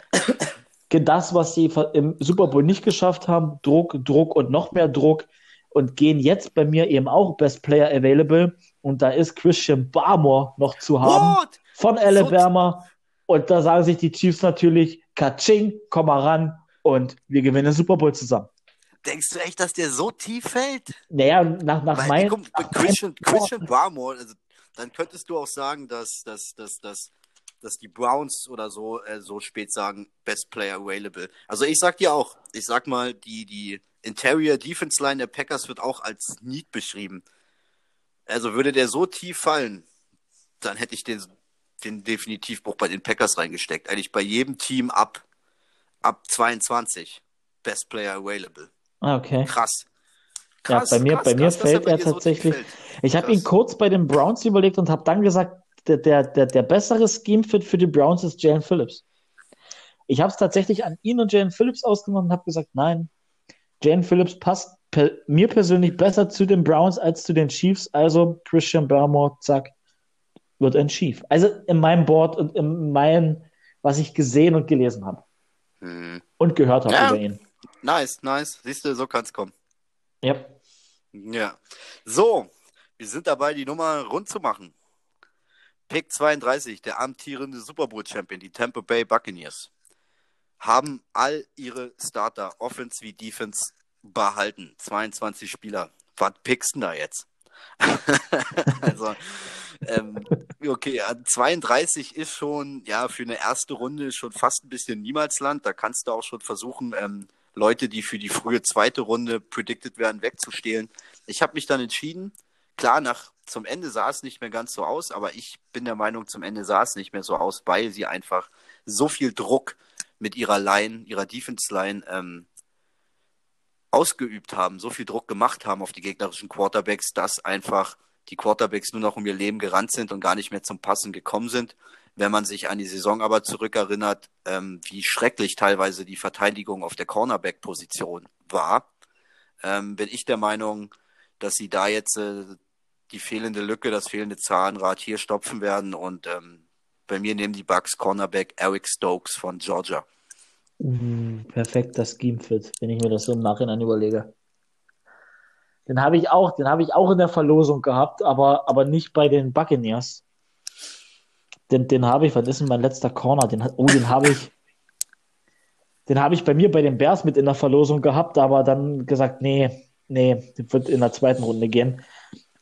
das, was sie im Super Bowl nicht geschafft haben, Druck, Druck und noch mehr Druck und gehen jetzt bei mir eben auch Best Player Available und da ist Christian Barmore noch zu haben What? von Alabama so und da sagen sich die Chiefs natürlich, Kaching, komm mal ran und wir gewinnen den Super Bowl zusammen. Denkst du echt, dass der so tief fällt? Naja, nach, nach meinem... Christian, Christian Barmore, also, dann könntest du auch sagen, dass, dass, dass, dass dass die Browns oder so äh, so spät sagen, Best Player Available. Also ich sag dir auch, ich sag mal, die, die Interior Defense Line der Packers wird auch als Need beschrieben. Also würde der so tief fallen, dann hätte ich den, den definitiv auch bei den Packers reingesteckt. Eigentlich bei jedem Team ab, ab 22. Best Player Available. Ah, okay. Krass. Krass, ja, bei mir, krass, bei mir krass, fällt er, er tatsächlich. So ich habe ihn kurz bei den Browns überlegt und habe dann gesagt, der, der, der, der bessere Scheme-Fit für die Browns ist Jalen Phillips. Ich habe es tatsächlich an ihn und Jalen Phillips ausgemacht und habe gesagt, nein, Jalen Phillips passt per, mir persönlich besser zu den Browns als zu den Chiefs. Also Christian Barmore, zack, wird ein Chief. Also in meinem Board und in meinem, was ich gesehen und gelesen habe. Hm. Und gehört habe ja. über ihn. Nice, nice. Siehst du, so kann es kommen. Ja. Ja. So, wir sind dabei, die Nummer rund zu machen. Pick 32, der amtierende Super Bowl Champion, die Tampa Bay Buccaneers, haben all ihre Starter, Offense wie Defense, behalten. 22 Spieler. Was pickst du da jetzt? also, ähm, okay, 32 ist schon, ja, für eine erste Runde schon fast ein bisschen Niemalsland. Da kannst du auch schon versuchen, ähm, Leute, die für die frühe zweite Runde predicted werden, wegzustehlen. Ich habe mich dann entschieden, klar, nach zum Ende sah es nicht mehr ganz so aus, aber ich bin der Meinung, zum Ende sah es nicht mehr so aus, weil sie einfach so viel Druck mit ihrer Line, ihrer Defense-Line ähm, ausgeübt haben, so viel Druck gemacht haben auf die gegnerischen Quarterbacks, dass einfach die Quarterbacks nur noch um ihr Leben gerannt sind und gar nicht mehr zum Passen gekommen sind. Wenn man sich an die Saison aber zurückerinnert, ähm, wie schrecklich teilweise die Verteidigung auf der Cornerback-Position war, ähm, bin ich der Meinung, dass sie da jetzt äh, die fehlende Lücke, das fehlende Zahnrad hier stopfen werden und ähm, bei mir nehmen die Bucks Cornerback Eric Stokes von Georgia. Mm, perfekter Scheme-Fit, wenn ich mir das so im Nachhinein überlege. Den habe ich auch, den habe ich auch in der Verlosung gehabt, aber, aber nicht bei den Buccaneers. Den, den habe ich, was ist denn mein letzter Corner? Den, oh, den habe ich, den habe ich bei mir bei den Bears mit in der Verlosung gehabt, aber dann gesagt, nee, nee, wird in der zweiten Runde gehen.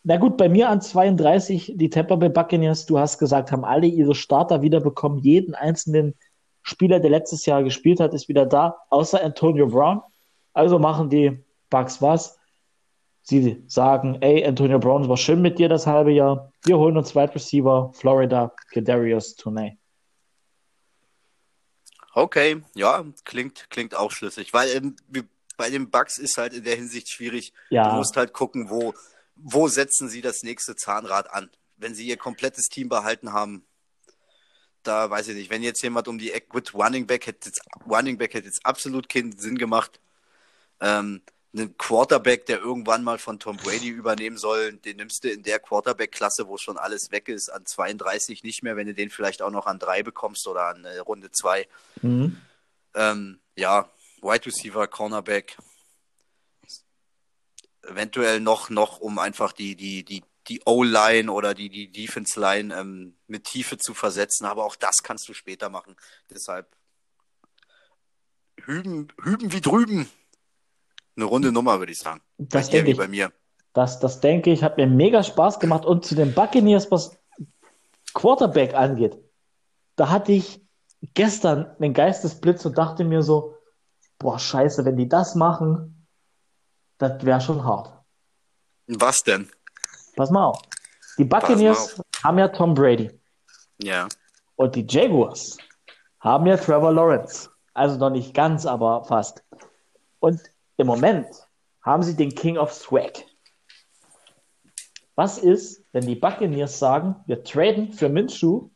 Na gut, bei mir an 32 die Tampa Bay Buccaneers, du hast gesagt, haben alle ihre Starter wiederbekommen. Jeden einzelnen Spieler, der letztes Jahr gespielt hat, ist wieder da, außer Antonio Brown. Also machen die Bucks was. Sie sagen, ey, Antonio Brown, es war schön mit dir das halbe Jahr. Wir holen uns Wide Receiver, Florida, Kadarius Tourney. Okay, ja, klingt, klingt auch schlüssig, weil ähm, bei den Bucks ist halt in der Hinsicht schwierig. Ja. Du musst halt gucken, wo, wo setzen sie das nächste Zahnrad an. Wenn sie ihr komplettes Team behalten haben, da weiß ich nicht, wenn jetzt jemand um die Ecke, gut, Running Back hätte jetzt, Running Back hätte jetzt absolut keinen Sinn gemacht. Ähm, einen Quarterback, der irgendwann mal von Tom Brady übernehmen soll, den nimmst du in der Quarterback-Klasse, wo schon alles weg ist, an 32 nicht mehr, wenn du den vielleicht auch noch an drei bekommst oder an äh, Runde zwei. Mhm. Ähm, ja, Wide Receiver, Cornerback. Eventuell noch, noch, um einfach die, die, die die O-Line oder die, die Defense-Line ähm, mit Tiefe zu versetzen. Aber auch das kannst du später machen. Deshalb hüben, hüben wie drüben. Eine runde Nummer, würde ich sagen. Das bei denke ich. bei mir. Das, das denke ich, hat mir mega Spaß gemacht. Und zu den Buccaneers, was Quarterback angeht, da hatte ich gestern den Geistesblitz und dachte mir so, boah, scheiße, wenn die das machen, das wäre schon hart. Was denn? Pass mal auf. Die Buccaneers haben ja Tom Brady. Ja. Und die Jaguars haben ja Trevor Lawrence. Also noch nicht ganz, aber fast. Und im Moment haben sie den King of Swag. Was ist, wenn die Buccaneers sagen, wir traden für Minshew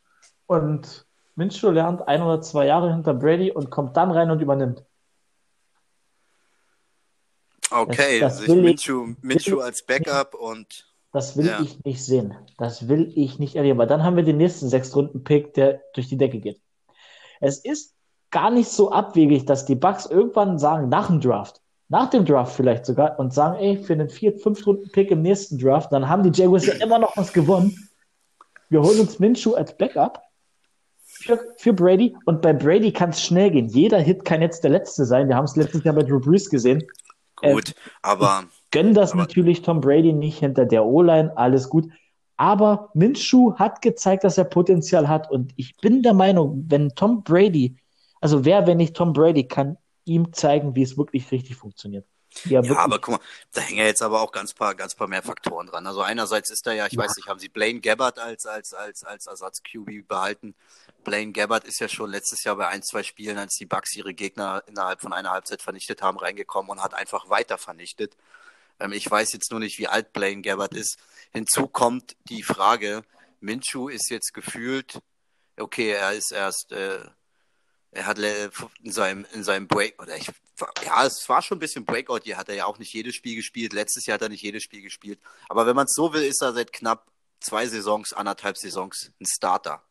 und Minshew lernt ein oder zwei Jahre hinter Brady und kommt dann rein und übernimmt? Okay, das, das also Minshew, Minshew als Backup und das will ja. ich nicht sehen. Das will ich nicht erleben. Weil dann haben wir den nächsten Sechs-Runden-Pick, der durch die Decke geht. Es ist gar nicht so abwegig, dass die Bucks irgendwann sagen, nach dem Draft, nach dem Draft vielleicht sogar, und sagen, ey, für einen vier-, fünf-Runden-Pick im nächsten Draft, dann haben die Jaguars ja immer noch was gewonnen. Wir holen uns Minshew als Backup für, für Brady und bei Brady kann es schnell gehen. Jeder Hit kann jetzt der letzte sein. Wir haben es letztes Jahr bei Drew Brees gesehen. Gut, äh, aber gönnen das aber natürlich Tom Brady nicht hinter der O-Line, alles gut. Aber Minshew hat gezeigt, dass er Potenzial hat. Und ich bin der Meinung, wenn Tom Brady, also wer, wenn nicht Tom Brady, kann ihm zeigen, wie es wirklich richtig funktioniert. Ja, ja aber guck mal, da hängen ja jetzt aber auch ganz paar, ganz paar mehr Faktoren dran. Also einerseits ist da ja, ich ja. weiß nicht, haben sie Blaine Gabbard als, als, als, als Ersatz-QB behalten. Blaine Gabbard ist ja schon letztes Jahr bei ein, zwei Spielen, als die Bucks ihre Gegner innerhalb von einer Halbzeit vernichtet haben, reingekommen und hat einfach weiter vernichtet. Ähm, ich weiß jetzt nur nicht, wie alt Blaine Gabbard ist. Hinzu kommt die Frage, Minshu ist jetzt gefühlt, okay, er ist erst, äh, er hat in seinem, in seinem Break, oder ich, ja, es war schon ein bisschen Breakout, hier hat er ja auch nicht jedes Spiel gespielt, letztes Jahr hat er nicht jedes Spiel gespielt, aber wenn man es so will, ist er seit knapp zwei Saisons, anderthalb Saisons ein Starter.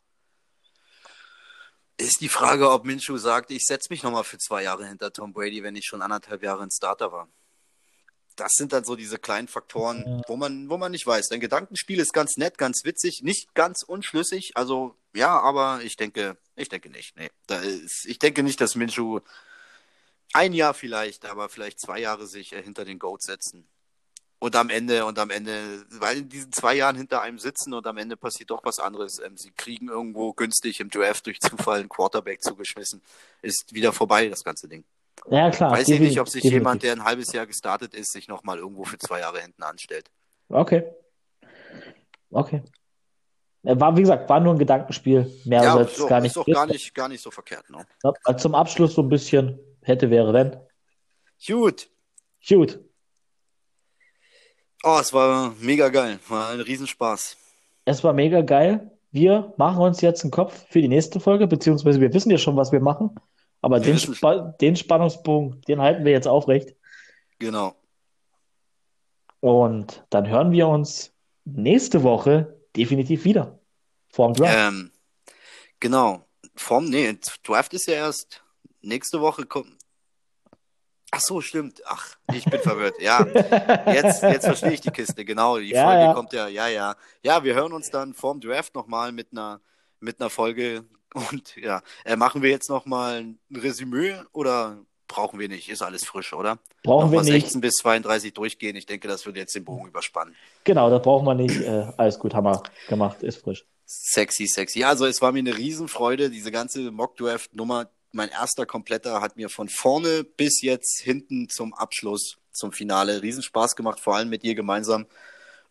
Ist die Frage, ob Minshu sagt, ich setze mich nochmal für zwei Jahre hinter Tom Brady, wenn ich schon anderthalb Jahre ein Starter war das sind dann so diese kleinen Faktoren, wo man, wo man nicht weiß. Dein Gedankenspiel ist ganz nett, ganz witzig, nicht ganz unschlüssig. Also ja, aber ich denke, ich denke nicht. Nee, da ist, ich denke nicht, dass Minshu ein Jahr vielleicht, aber vielleicht zwei Jahre sich hinter den Goat setzen und am Ende, und am Ende, weil in diesen zwei Jahren hinter einem sitzen und am Ende passiert doch was anderes. Ähm, sie kriegen irgendwo günstig im Draft durch Zufall einen Quarterback zugeschmissen. Ist wieder vorbei, das ganze Ding. Ja, klar. Weiß ich nicht, ob sich definitiv. jemand, der ein halbes Jahr gestartet ist, sich nochmal irgendwo für zwei Jahre hinten anstellt. Okay. Okay. War, wie gesagt, war nur ein Gedankenspiel. Mehr ja, als so, gar nicht. Ist doch gar nicht, gar nicht so verkehrt. Ne? Zum Abschluss so ein bisschen hätte, wäre, wenn. Gut. Gut. Oh, es war mega geil. War ein Riesenspaß. Es war mega geil. Wir machen uns jetzt einen Kopf für die nächste Folge, beziehungsweise wir wissen ja schon, was wir machen. Aber den, Spa den Spannungspunkt, den halten wir jetzt aufrecht. Genau. Und dann hören wir uns nächste Woche definitiv wieder. Vorm Draft. Ähm, genau. Vorm, nee, Draft ist ja erst nächste Woche. Ach so, stimmt. Ach, ich bin verwirrt. Ja, jetzt, jetzt verstehe ich die Kiste. Genau, die ja, Folge ja. kommt ja, ja, ja. Ja, wir hören uns dann vorm Draft nochmal mit einer, mit einer Folge. Und ja, äh, machen wir jetzt nochmal ein Resümee oder brauchen wir nicht? Ist alles frisch, oder? Brauchen wir nicht. 16 bis 32 durchgehen. Ich denke, das würde jetzt den Bogen überspannen. Genau, das brauchen wir nicht. Äh, alles gut, haben wir gemacht. Ist frisch. Sexy, sexy. Ja, also es war mir eine Riesenfreude, diese ganze Mock-Draft-Nummer mein erster kompletter hat mir von vorne bis jetzt hinten zum Abschluss, zum Finale Riesenspaß gemacht, vor allem mit dir gemeinsam.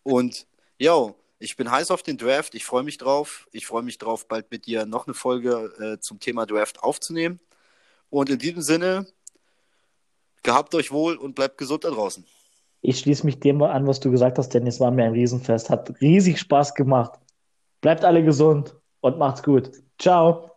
Und yo, ich bin heiß auf den Draft. Ich freue mich drauf. Ich freue mich drauf, bald mit dir noch eine Folge äh, zum Thema Draft aufzunehmen. Und in diesem Sinne, gehabt euch wohl und bleibt gesund da draußen. Ich schließe mich dem an, was du gesagt hast, denn es war mir ein Riesenfest. Hat riesig Spaß gemacht. Bleibt alle gesund und macht's gut. Ciao.